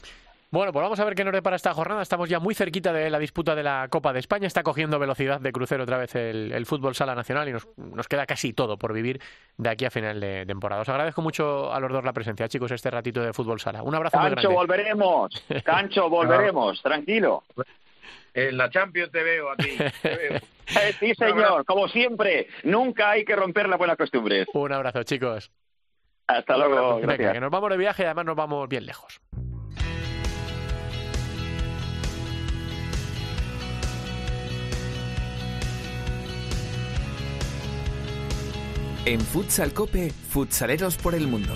Bueno, pues vamos a ver qué nos depara esta jornada. Estamos ya muy cerquita de la disputa de la Copa de España. Está cogiendo velocidad de crucero otra vez el, fútbol sala nacional y nos, queda casi todo por vivir de aquí a final de temporada. Os agradezco mucho a los dos la presencia, chicos, este ratito de fútbol sala. Un abrazo Cancho, muy grande. volveremos. [LAUGHS] Cancho, volveremos. Tranquilo. En la Champions te veo a ti. [LAUGHS] Eh, sí, señor. Como siempre, nunca hay que romper las buenas costumbres. Un abrazo, chicos. Hasta luego. Venga, que nos vamos de viaje y además nos vamos bien lejos. En Futsal Cope, futsaleros por el mundo.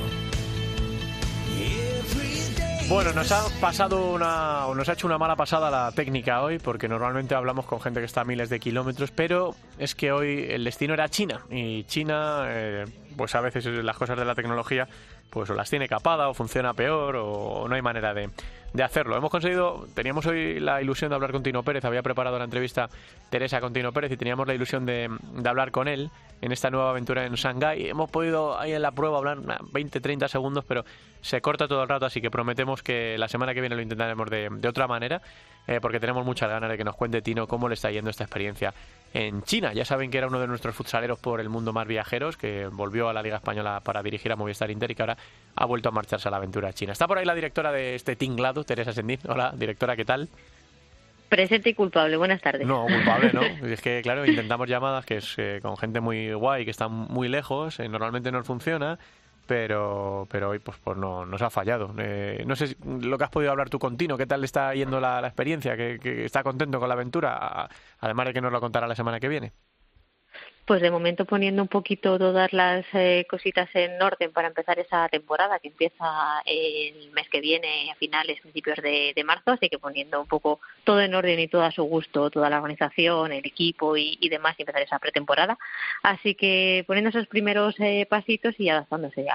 Bueno, nos ha pasado una, nos ha hecho una mala pasada la técnica hoy, porque normalmente hablamos con gente que está a miles de kilómetros, pero es que hoy el destino era China y China, eh, pues a veces las cosas de la tecnología, pues o las tiene capada o funciona peor o no hay manera de, de hacerlo. Hemos conseguido, teníamos hoy la ilusión de hablar con Tino Pérez, había preparado la entrevista Teresa con Tino Pérez y teníamos la ilusión de, hablar con él en esta nueva aventura en Shanghái. Hemos podido ahí en la prueba hablar 20-30 segundos, pero se corta todo el rato, así que prometemos que la semana que viene lo intentaremos de, de otra manera, eh, porque tenemos muchas ganas de que nos cuente Tino cómo le está yendo esta experiencia en China. Ya saben que era uno de nuestros futsaleros por el mundo más viajeros, que volvió a la Liga Española para dirigir a Movistar Inter y que ahora ha vuelto a marcharse a la aventura china. Está por ahí la directora de este tinglado, Teresa Sendiz. Hola, directora, ¿qué tal? Presente y culpable, buenas tardes. No, culpable, ¿no? [LAUGHS] es que, claro, intentamos llamadas que es eh, con gente muy guay, que está muy lejos, eh, normalmente no funciona, pero pero hoy pues, pues no nos ha fallado. Eh, no sé lo que has podido hablar tú con Tino, ¿qué tal le está yendo la, experiencia? ¿Que, ¿Que, está contento con la aventura? Además de que nos lo contará la semana que viene pues de momento poniendo un poquito todas las eh, cositas en orden para empezar esa temporada que empieza el mes que viene a finales, principios de, marzo, así que poniendo un poco todo en orden y todo a su gusto, toda la organización, el equipo y, demás y empezar esa pretemporada. Así que poniendo esos primeros eh, pasitos y adaptándose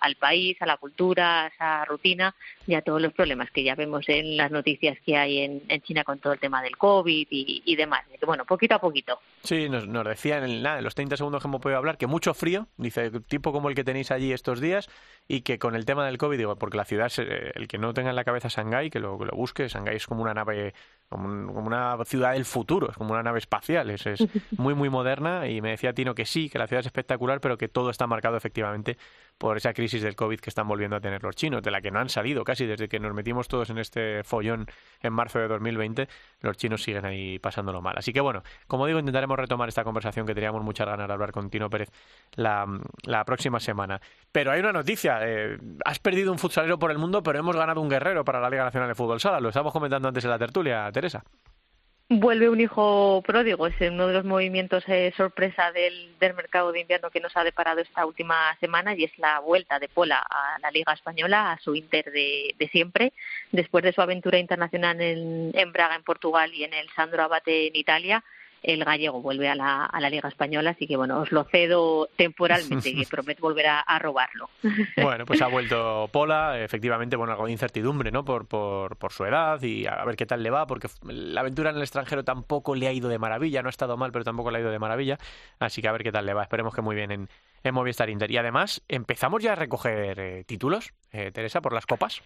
al, país, a la cultura, a esa rutina y a todos los problemas que ya vemos en las noticias que hay en, China con todo el tema del COVID y, demás. que, bueno, poquito a poquito. Sí, nos, nos decían en, en los 30 segundos que hemos podido hablar, que mucho frío, dice, tipo como el que tenéis allí estos días, y que con el tema del COVID, digo, porque la ciudad, eh, el que no tenga en la cabeza Shanghái, que lo, que lo busque, Shanghái es como una nave, como, una ciudad del futuro, es como una nave espacial, es, es [LAUGHS] muy, muy moderna, y me decía Tino que sí, que la ciudad es espectacular, pero que todo está marcado efectivamente por esa crisis del COVID que están volviendo a tener los chinos, de la que no han salido casi desde que nos metimos todos en este follón en marzo de 2020, los chinos siguen ahí pasándolo mal. Así que bueno, como digo, intentaremos retomar esta conversación que teníamos muchas ganas de hablar con Tino Pérez la, próxima semana. Pero hay una noticia, eh, has perdido un futsalero por el mundo, pero hemos ganado un guerrero para la Liga Nacional de Fútbol Sala, lo estábamos comentando antes en la tertulia, Teresa. Vuelve un hijo pródigo, es uno de los movimientos eh, sorpresa del, mercado de invierno que nos ha deparado esta última semana y es la vuelta de Pola a la Liga Española, a su Inter de, siempre, después de su aventura internacional en, en Braga, en Portugal y en el Sandro Abate en Italia el gallego vuelve a la, a la Liga Española, así que bueno, os lo cedo temporalmente y [LAUGHS] prometo volver a, robarlo. [LAUGHS] Bueno, pues ha [LAUGHS] vuelto Pola, efectivamente, bueno, algo de incertidumbre, ¿no? Por, por, por su edad y a ver qué tal le va, porque la aventura en el extranjero tampoco le ha ido de maravilla, no ha estado mal, pero tampoco le ha ido de maravilla, así que a ver qué tal le va, esperemos que muy bien en, en Movistar Inter. Y además, empezamos ya a recoger eh, títulos, eh, Teresa, por las copas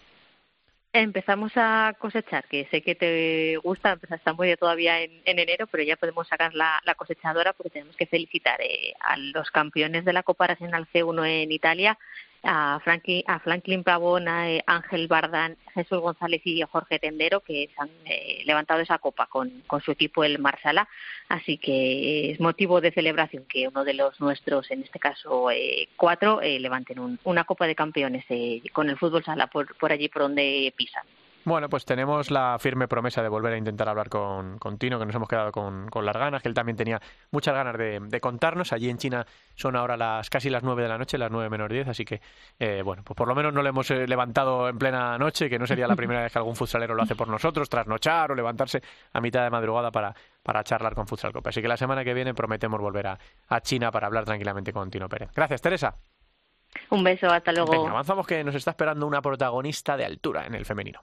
empezamos a cosechar, que sé que te gusta, está muy de todavía en, enero, pero ya podemos sacar la, cosechadora porque tenemos que felicitar eh, a los campeones de la Copa Regional C1 en Italia, a, Franklin, a Franklin Pavón, a eh, Ángel Bardán, Jesús González y Jorge Tendero, que han eh, levantado esa copa con, con, su equipo el Marsala. Así que es motivo de celebración que uno de los nuestros, en este caso eh, cuatro, levanten una copa de campeones con el fútbol sala por, por allí por donde pisan. Bueno, pues tenemos la firme promesa de volver a intentar hablar con, con Tino, que nos hemos quedado con, con, las ganas, que él también tenía muchas ganas de, contarnos. Allí en China son ahora las casi las nueve de la noche, las nueve menos diez, así que, eh, bueno, pues por lo menos no le hemos eh, levantado en plena noche, que no sería la primera vez que algún futsalero lo hace por nosotros, trasnochar o levantarse a mitad de madrugada para, para charlar con Futsal Copa. Así que la semana que viene prometemos volver a, a China para hablar tranquilamente con Tino Pérez. Gracias, Teresa. Un beso, hasta luego. avanzamos que nos está esperando una protagonista de altura en el femenino.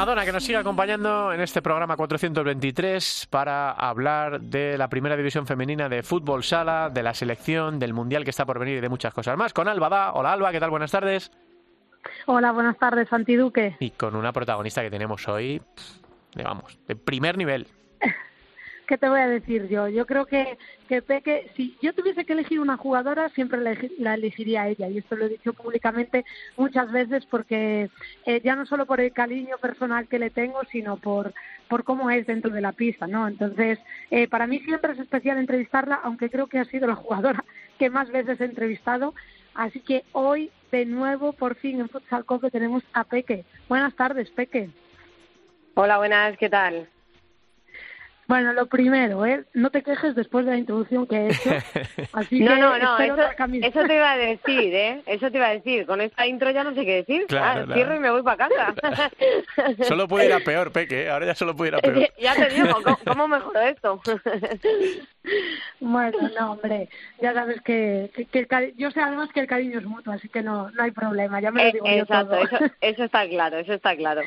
Madonna, que nos sigue acompañando en este programa 423 para hablar de la primera división femenina de fútbol sala, de la selección, del mundial que está por venir y de muchas cosas más. Con Alba Da. Hola Alba, ¿qué tal? Buenas tardes. Hola, buenas tardes, Santi Duque. Y con una protagonista que tenemos hoy, vamos, de primer nivel. [LAUGHS] ¿qué te voy a decir yo? Yo creo que, que Peque, si yo tuviese que elegir una jugadora, siempre la, elegiría ella. Y esto lo he dicho públicamente muchas veces porque eh, ya no solo por el cariño personal que le tengo, sino por, por cómo es dentro de la pista, ¿no? Entonces, eh, para mí siempre es especial entrevistarla, aunque creo que ha sido la jugadora que más veces he entrevistado. Así que hoy, de nuevo, por fin en Futsal Cope tenemos a Peque. Buenas tardes, Peque. Hola, buenas, ¿qué tal? Bueno, lo primero, ¿eh? no te quejes después de la introducción que he hecho. [LAUGHS] Así no, que no, no, eso, eso, te iba a decir, ¿eh? Eso te iba a decir. Con esta intro ya no sé qué decir. Claro, ah, Cierro y me voy para casa. [LAUGHS] solo puede ir a peor, Peque. ¿eh? Ahora ya solo puede ir a peor. [LAUGHS] ya te digo, ¿cómo, cómo mejoro esto? Bueno, no, hombre. Ya sabes que, que, yo sé además que el cariño es mutuo, así que no, no hay problema. Ya me lo eh, digo exacto, yo Eso, eso está claro, eso está claro.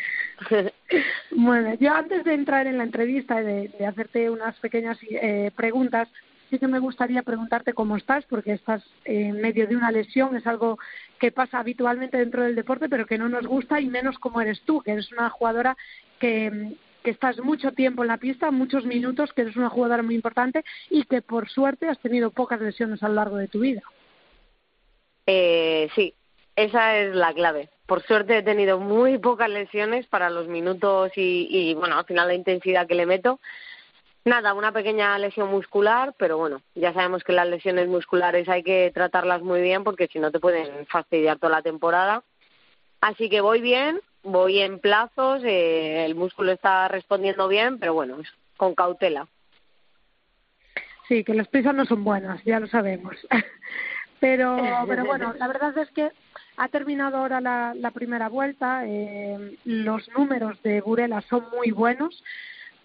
[LAUGHS] bueno, yo antes de entrar en la entrevista de, de hacerte unas pequeñas eh, preguntas, sí que me gustaría preguntarte cómo estás, porque estás en medio de una lesión, es algo que pasa habitualmente dentro del deporte, pero que no nos gusta, y menos como eres tú, que eres una jugadora que, que estás mucho tiempo en la pista, muchos minutos, que eres una jugadora muy importante y que por suerte has tenido pocas lesiones a lo largo de tu vida. Eh, sí, esa es la clave. Por suerte he tenido muy pocas lesiones para los minutos y, y bueno, al final la intensidad que le meto Nada, una pequeña lesión muscular, pero bueno, ya sabemos que las lesiones musculares hay que tratarlas muy bien porque si no te pueden fastidiar toda la temporada. Así que voy bien, voy en plazos, eh, el músculo está respondiendo bien, pero bueno, con cautela. Sí, que las prisas no son buenas, ya lo sabemos. [LAUGHS] pero, [LAUGHS] pero bueno, la verdad es que ha terminado ahora la, la primera vuelta, eh, los números de Burela son muy buenos.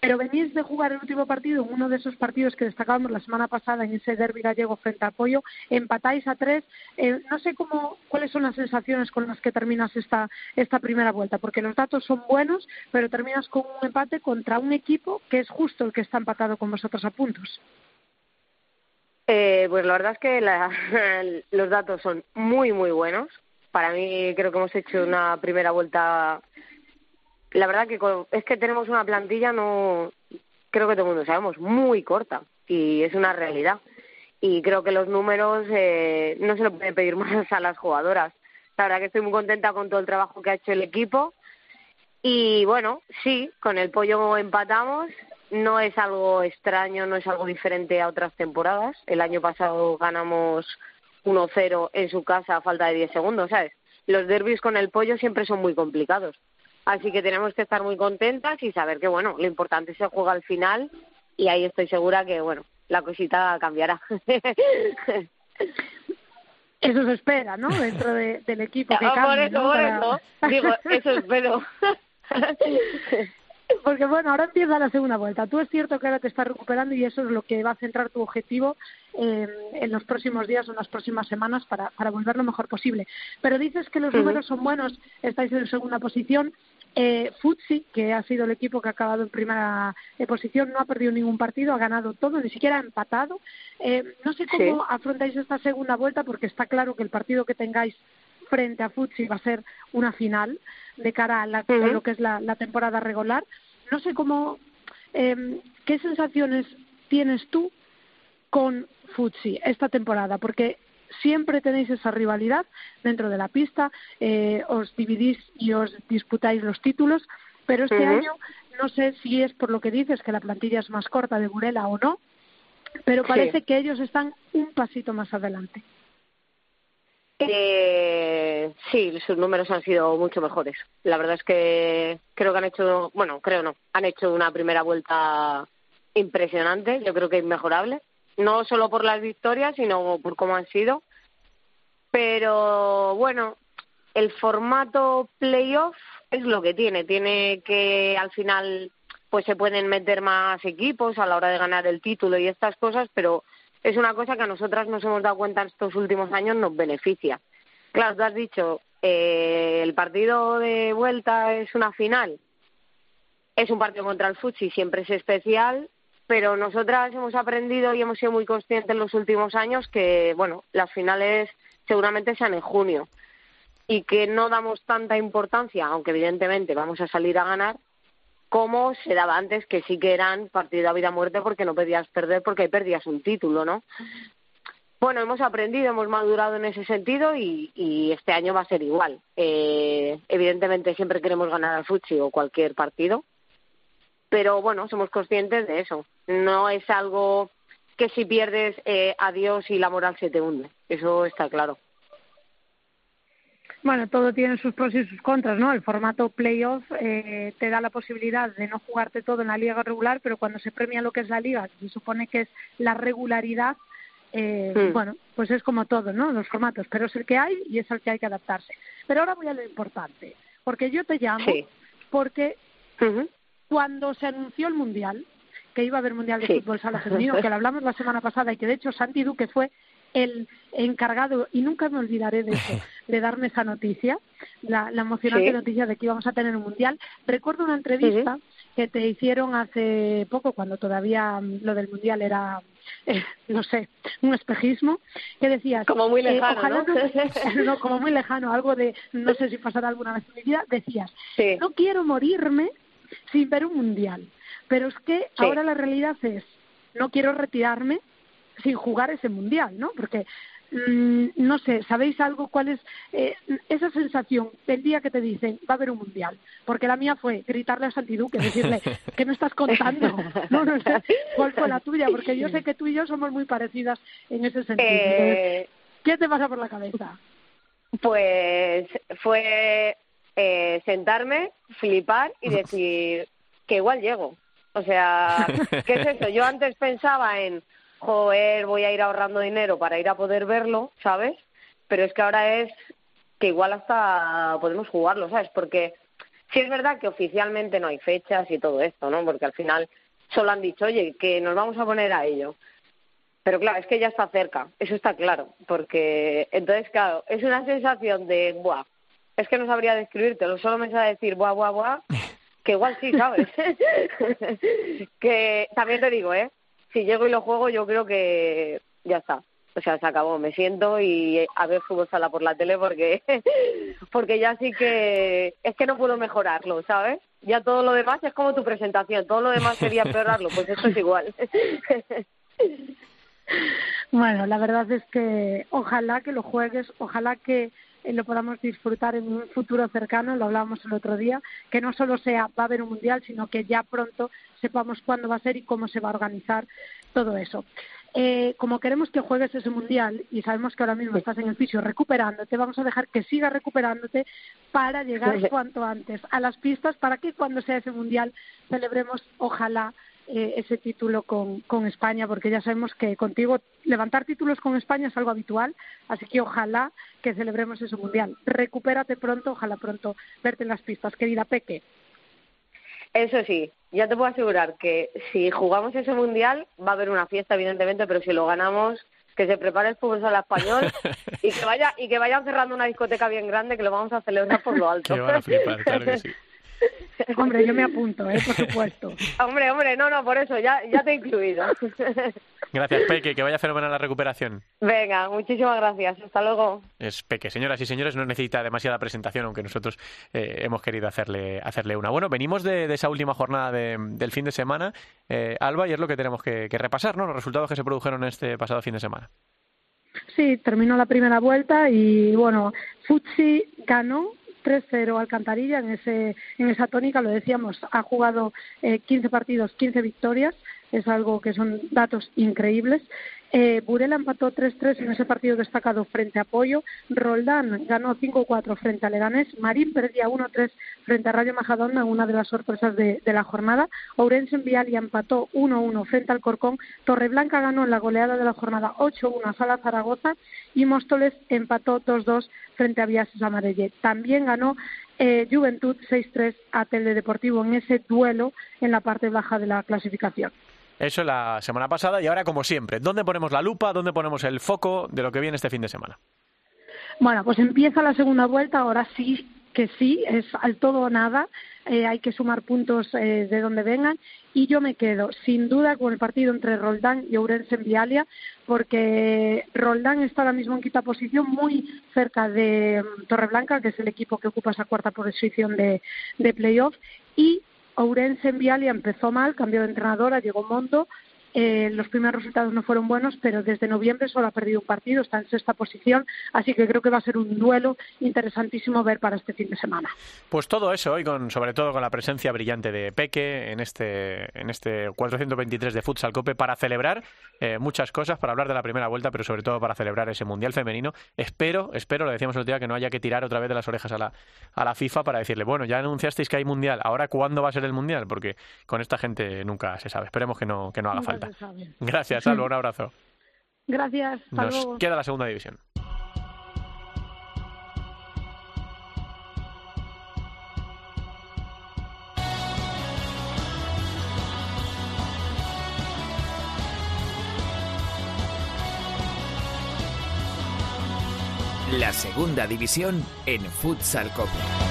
Pero venís de jugar el último partido, uno de esos partidos que destacábamos la semana pasada en ese derbi gallego frente a Apoyo, empatáis a tres. Eh, no sé cómo, cuáles son las sensaciones con las que terminas esta, esta primera vuelta, porque los datos son buenos, pero terminas con un empate contra un equipo que es justo el que está empatado con vosotros a puntos. Eh, pues la verdad es que [LAUGHS] los datos son muy, muy buenos. Para mí creo que hemos hecho una primera vuelta la verdad que es que tenemos una plantilla, no creo que todo el mundo sabemos, muy corta y es una realidad. Y creo que los números eh, no se lo pueden pedir [LAUGHS] más a las jugadoras. La verdad que estoy muy contenta con todo el trabajo que ha hecho el equipo. Y bueno, sí, con el pollo empatamos. No es algo extraño, no es algo diferente a otras temporadas. El año pasado ganamos 1-0 en su casa a falta de 10 segundos, ¿sabes? Los derbis con el pollo siempre son muy complicados. Así que tenemos que estar muy contentas y saber que, bueno, lo importante se juega al final y ahí estoy segura que, bueno, la cosita cambiará. [LAUGHS] Eso se espera, ¿no? Dentro del equipo que cambie, Por eso, por eso. Digo, eso espero. [LAUGHS] Porque bueno, ahora empieza la segunda vuelta. Tú es cierto que ahora te estás recuperando y eso es lo que va a centrar tu objetivo en los próximos días o en las próximas semanas para, para volver lo mejor posible. Pero dices que los números son buenos, estáis en segunda posición. Eh, Futsi, que ha sido el equipo que ha acabado en primera eh, posición, no ha perdido ningún partido, ha ganado todo, ni siquiera ha empatado. Eh, no sé cómo afrontáis esta segunda vuelta, porque está claro que el partido que tengáis frente a Futsi va a ser una final de cara a, lo que es la, temporada regular. No sé cómo, eh, qué sensaciones tienes tú con Futsi esta temporada, porque siempre tenéis esa rivalidad dentro de la pista, eh, os dividís y os disputáis los títulos, pero este año no sé si es por lo que dices que la plantilla es más corta de Burela o no, pero parece que ellos están un pasito más adelante. Eh, sí, sus números han sido mucho mejores. La verdad es que creo que han hecho, bueno, creo no, han hecho una primera vuelta impresionante, yo creo que inmejorable. No solo por las victorias, sino por cómo han sido. Pero bueno, el formato playoff es lo que tiene. Tiene que al final pues se pueden meter más equipos a la hora de ganar el título y estas cosas, pero es una cosa que a nosotras nos hemos dado cuenta estos últimos años nos beneficia. Claro, tú has dicho, eh, el partido de vuelta es una final. Es un partido contra el Futsi, siempre es especial, pero nosotras hemos aprendido y hemos sido muy conscientes en los últimos años que, bueno, las finales seguramente sean en junio y que no damos tanta importancia, aunque evidentemente vamos a salir a ganar, como se daba antes, que sí que eran partido a vida muerte porque no podías perder porque perdías un título, ¿no? Bueno, hemos aprendido, hemos madurado en ese sentido y, este año va a ser igual. Eh, evidentemente siempre queremos ganar al Fuchi o cualquier partido, pero bueno, somos conscientes de eso. No es algo que si pierdes, eh, adiós y la moral se te hunde. Eso está claro. Bueno, todo tiene sus pros y sus contras, ¿no? El formato playoff eh, te da la posibilidad de no jugarte todo en la liga regular, pero cuando se premia lo que es la liga, que se supone que es la regularidad, eh, hmm. bueno, pues es como todo, ¿no? Los formatos, pero es el que hay y es el que hay que adaptarse. Pero ahora voy a lo importante, porque yo te llamo porque cuando se anunció el Mundial, que iba a haber Mundial de Fútbol Sala Femenino, que lo hablamos la semana pasada y que de hecho Santi Duque fue el encargado, y nunca me olvidaré de eso, [LAUGHS] de darme esa noticia, la, emocionante noticia de que íbamos a tener un mundial. Recuerdo una entrevista que te hicieron hace poco, cuando todavía mm, lo del mundial era, eh, no sé, un espejismo, que decías. Como muy eh, lejano. [LAUGHS] [LAUGHS] ¿no? como muy lejano, algo de no sé si pasará alguna vez en mi vida. Decías, no quiero morirme sin ver un mundial. Pero es que ahora la realidad es, no quiero retirarme sin jugar ese mundial, ¿no? Porque mm, no sé, ¿sabéis algo cuál es eh, esa sensación del día que te dicen va a haber un mundial? Porque la mía fue gritarle a Santiduque, decirle, [LAUGHS] ¿qué me estás contando? [LAUGHS] No, no sé cuál fue la tuya, porque yo sé que tú y yo somos muy parecidas en ese sentido. Eh, ¿Qué te pasa por la cabeza? Pues fue eh, sentarme, flipar y decir que igual llego. O sea, [LAUGHS] ¿qué es eso? Yo antes pensaba en, joder, voy a ir ahorrando dinero para ir a poder verlo, ¿sabes? Pero es que ahora es que igual hasta podemos jugarlo, ¿sabes? Porque sí es verdad que oficialmente no hay fechas y todo esto, ¿no? Porque al final solo han dicho, oye, que nos vamos a poner a ello. Pero claro, es que ya está cerca, eso está claro, porque entonces, claro, es una sensación de, buah, es que no sabría describírtelo, solo me sabe decir, buah, buah, buah, [LAUGHS] que igual sí, ¿sabes? [LAUGHS] que también te digo, ¿eh? Si llego y lo juego, yo creo que ya está. O sea, se acabó. Me siento y a ver fútbol sala por la tele porque, [LAUGHS] porque ya sí que es que no puedo mejorarlo, ¿sabes? Ya todo lo demás es como tu presentación. Todo lo demás sería empeorarlo. Pues eso es igual. Bueno, la verdad es que ojalá que lo juegues, ojalá que eh, lo podamos disfrutar en un futuro cercano, lo hablábamos el otro día, que no solo sea va a haber un mundial, sino que ya pronto sepamos cuándo va a ser y cómo se va a organizar todo eso. Eh, como queremos que juegues ese mundial y sabemos que ahora mismo estás en el piso recuperándote, vamos a dejar que sigas recuperándote para llegar cuanto antes a las pistas para que cuando sea ese mundial celebremos, ojalá, eh, ese título con, con España, porque ya sabemos que contigo levantar títulos con España es algo habitual, así que ojalá que celebremos ese mundial. Recupérate pronto, ojalá pronto verte en las pistas, querida Peque. Eso sí, ya te puedo asegurar que si jugamos ese mundial va a haber una fiesta, evidentemente, pero si lo ganamos que se prepare el fútbol al español [LAUGHS] y que vaya y que vayan cerrando una discoteca bien grande que lo vamos a celebrar por lo alto. claro que sí. [LAUGHS] [LAUGHS] Hombre, yo me apunto, ¿eh? por supuesto. [LAUGHS] hombre, hombre, no, no, por eso, ya, ya te he incluido. [LAUGHS] Gracias, Peque, que vaya fenomenal la recuperación. Venga, muchísimas gracias, hasta luego. Es Peque, señoras y señores, no necesita demasiada presentación, aunque nosotros eh, hemos querido hacerle, hacerle una. Bueno, venimos de, esa última jornada del fin de semana, eh, Alba, y es lo que tenemos que, repasar, ¿no? Los resultados que se produjeron este pasado fin de semana. Sí, terminó la primera vuelta y bueno, Futsi ganó 3-0 Alcantarilla en, ese, en esa tónica, lo decíamos, ha jugado eh, 15 partidos, 15 victorias, es algo que son datos increíbles. Eh, Burela empató 3-3 en ese partido destacado frente a Pollo. Roldán ganó 5-4 frente a Leganés. Marín perdía 1-3 frente a Radio Majadonda, una de las sorpresas de, la jornada. Ourense en Vialia empató 1-1 frente al Corcón. Torreblanca ganó en la goleada de la jornada 8-1 a Sala Zaragoza. Y Móstoles empató 2-2 frente a Viases Amarelle. También ganó eh, Juventud 6-3 a Teledeportivo en ese duelo en la parte baja de la clasificación. Eso la semana pasada y ahora como siempre, ¿dónde ponemos la lupa? ¿Dónde ponemos el foco de lo que viene este fin de semana? Bueno, pues empieza la segunda vuelta, ahora sí que sí, es al todo o nada, eh, hay que sumar puntos eh, de donde vengan. Y yo me quedo sin duda con el partido entre Roldán y Ourense en Vialia porque Roldán está ahora mismo en quinta posición muy cerca de mm, Torreblanca, que es el equipo que ocupa esa cuarta posición de, de playoff. Y Ourense en Vialia empezó mal, cambió de entrenadora, llegó Mondo, eh, los primeros resultados no fueron buenos, pero desde noviembre solo ha perdido un partido, está en sexta posición, así que creo que va a ser un duelo interesantísimo ver para este fin de semana. Pues todo eso, y con, sobre todo con la presencia brillante de Peque en este, en este 423 de Futsal Cope para celebrar eh, muchas cosas, para hablar de la primera vuelta, pero sobre todo para celebrar ese Mundial Femenino. Espero, espero, lo decíamos el otro día, que no haya que tirar otra vez de las orejas a la, a la FIFA para decirle, bueno, ya anunciasteis que hay Mundial, ahora ¿cuándo va a ser el Mundial? Porque con esta gente nunca se sabe. Esperemos que no, que no haga falta. Gracias, Salvo, un abrazo. [LAUGHS] Gracias, Nos queda la segunda división. La segunda división en Futsal Copa.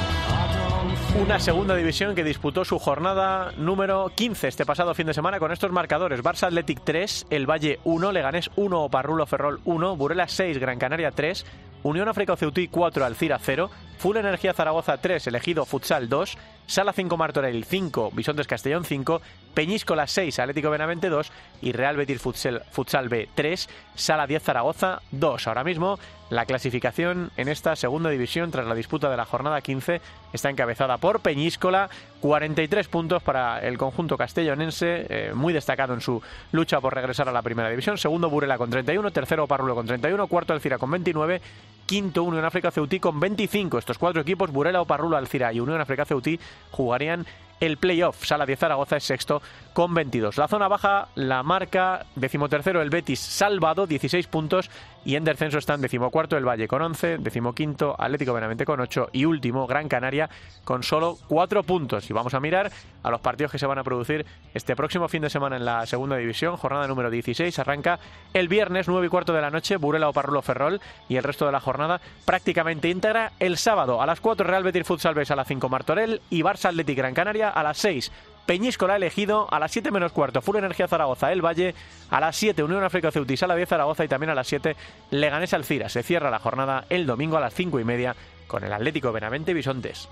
Una segunda división que disputó su jornada número 15 este pasado fin de semana con estos marcadores. Barça Athletic 3, El Valle 1, Leganés 1, Parrulo Ferrol 1, Burela 6, Gran Canaria 3, Unión África Ceutí 4, Alcira 0, Full Energía Zaragoza 3, Elegido Futsal 2, Sala 5 Martorell 5, Bisontes Castellón 5, Peñíscola 6, Atlético Benavente 2 y Real Betis Futsal, Futsal B 3, Sala 10 Zaragoza 2. Ahora mismo la clasificación en esta segunda división tras la disputa de la jornada 15 está encabezada por Peñíscola, 43 puntos para el conjunto castellonense, eh, muy destacado en su lucha por regresar a la primera división. Segundo Burela con 31, tercero Parrulo con 31, cuarto Alcira con 29, quinto Unión África Ceutí con 25. Estos cuatro equipos, Burela, Oparrulo, Alcira y Unión África Ceutí, jugarían el playoff. Sala 10 Zaragoza es sexto con 22. La zona baja la marca decimotercero el Betis salvado, 16 puntos. Y en descenso están decimocuarto el Valle con 11, decimoquinto Atlético Benavente con 8 y último Gran Canaria con solo 4 puntos. Y vamos a mirar a los partidos que se van a producir este próximo fin de semana en la segunda división. Jornada número 16 arranca el viernes 9 y cuarto de la noche Burela o Parrulo Ferrol y el resto de la jornada prácticamente íntegra el sábado a las 4 Real Betis Futsal Base a las 5 Martorell y Barça Atlético Gran Canaria a las 6 Peñíscola elegido a las 7 menos cuarto, Full Energía Zaragoza, El Valle, a las 7 Unión África Ceutis, a la 10 Zaragoza y también a las 7 Leganés Alcira. Se cierra la jornada el domingo a las 5 y media con el Atlético Benavente Bisontes.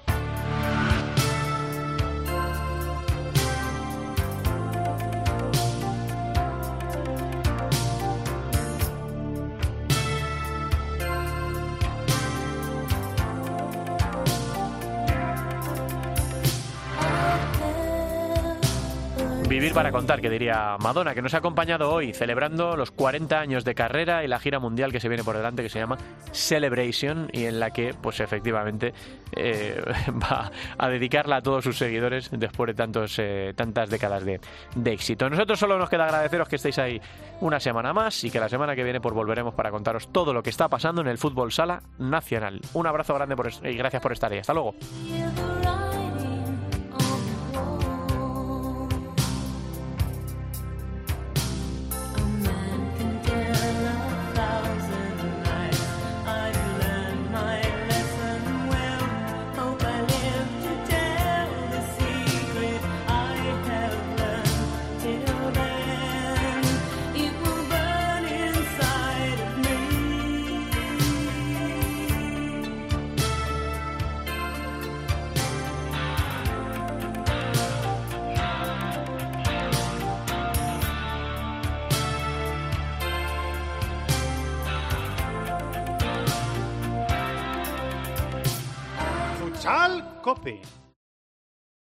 Para contar, que diría Madonna, que nos ha acompañado hoy celebrando los 40 años de carrera y la gira mundial que se viene por delante, que se llama Celebration, y en la que, pues efectivamente, eh, [LAUGHS] va a dedicarla a todos sus seguidores después de tantos, eh, tantas décadas de, éxito. Nosotros solo nos queda agradeceros que estéis ahí una semana más y que la semana que viene pues volveremos para contaros todo lo que está pasando en el fútbol sala nacional. Un abrazo grande por, y gracias por estar ahí. Hasta luego.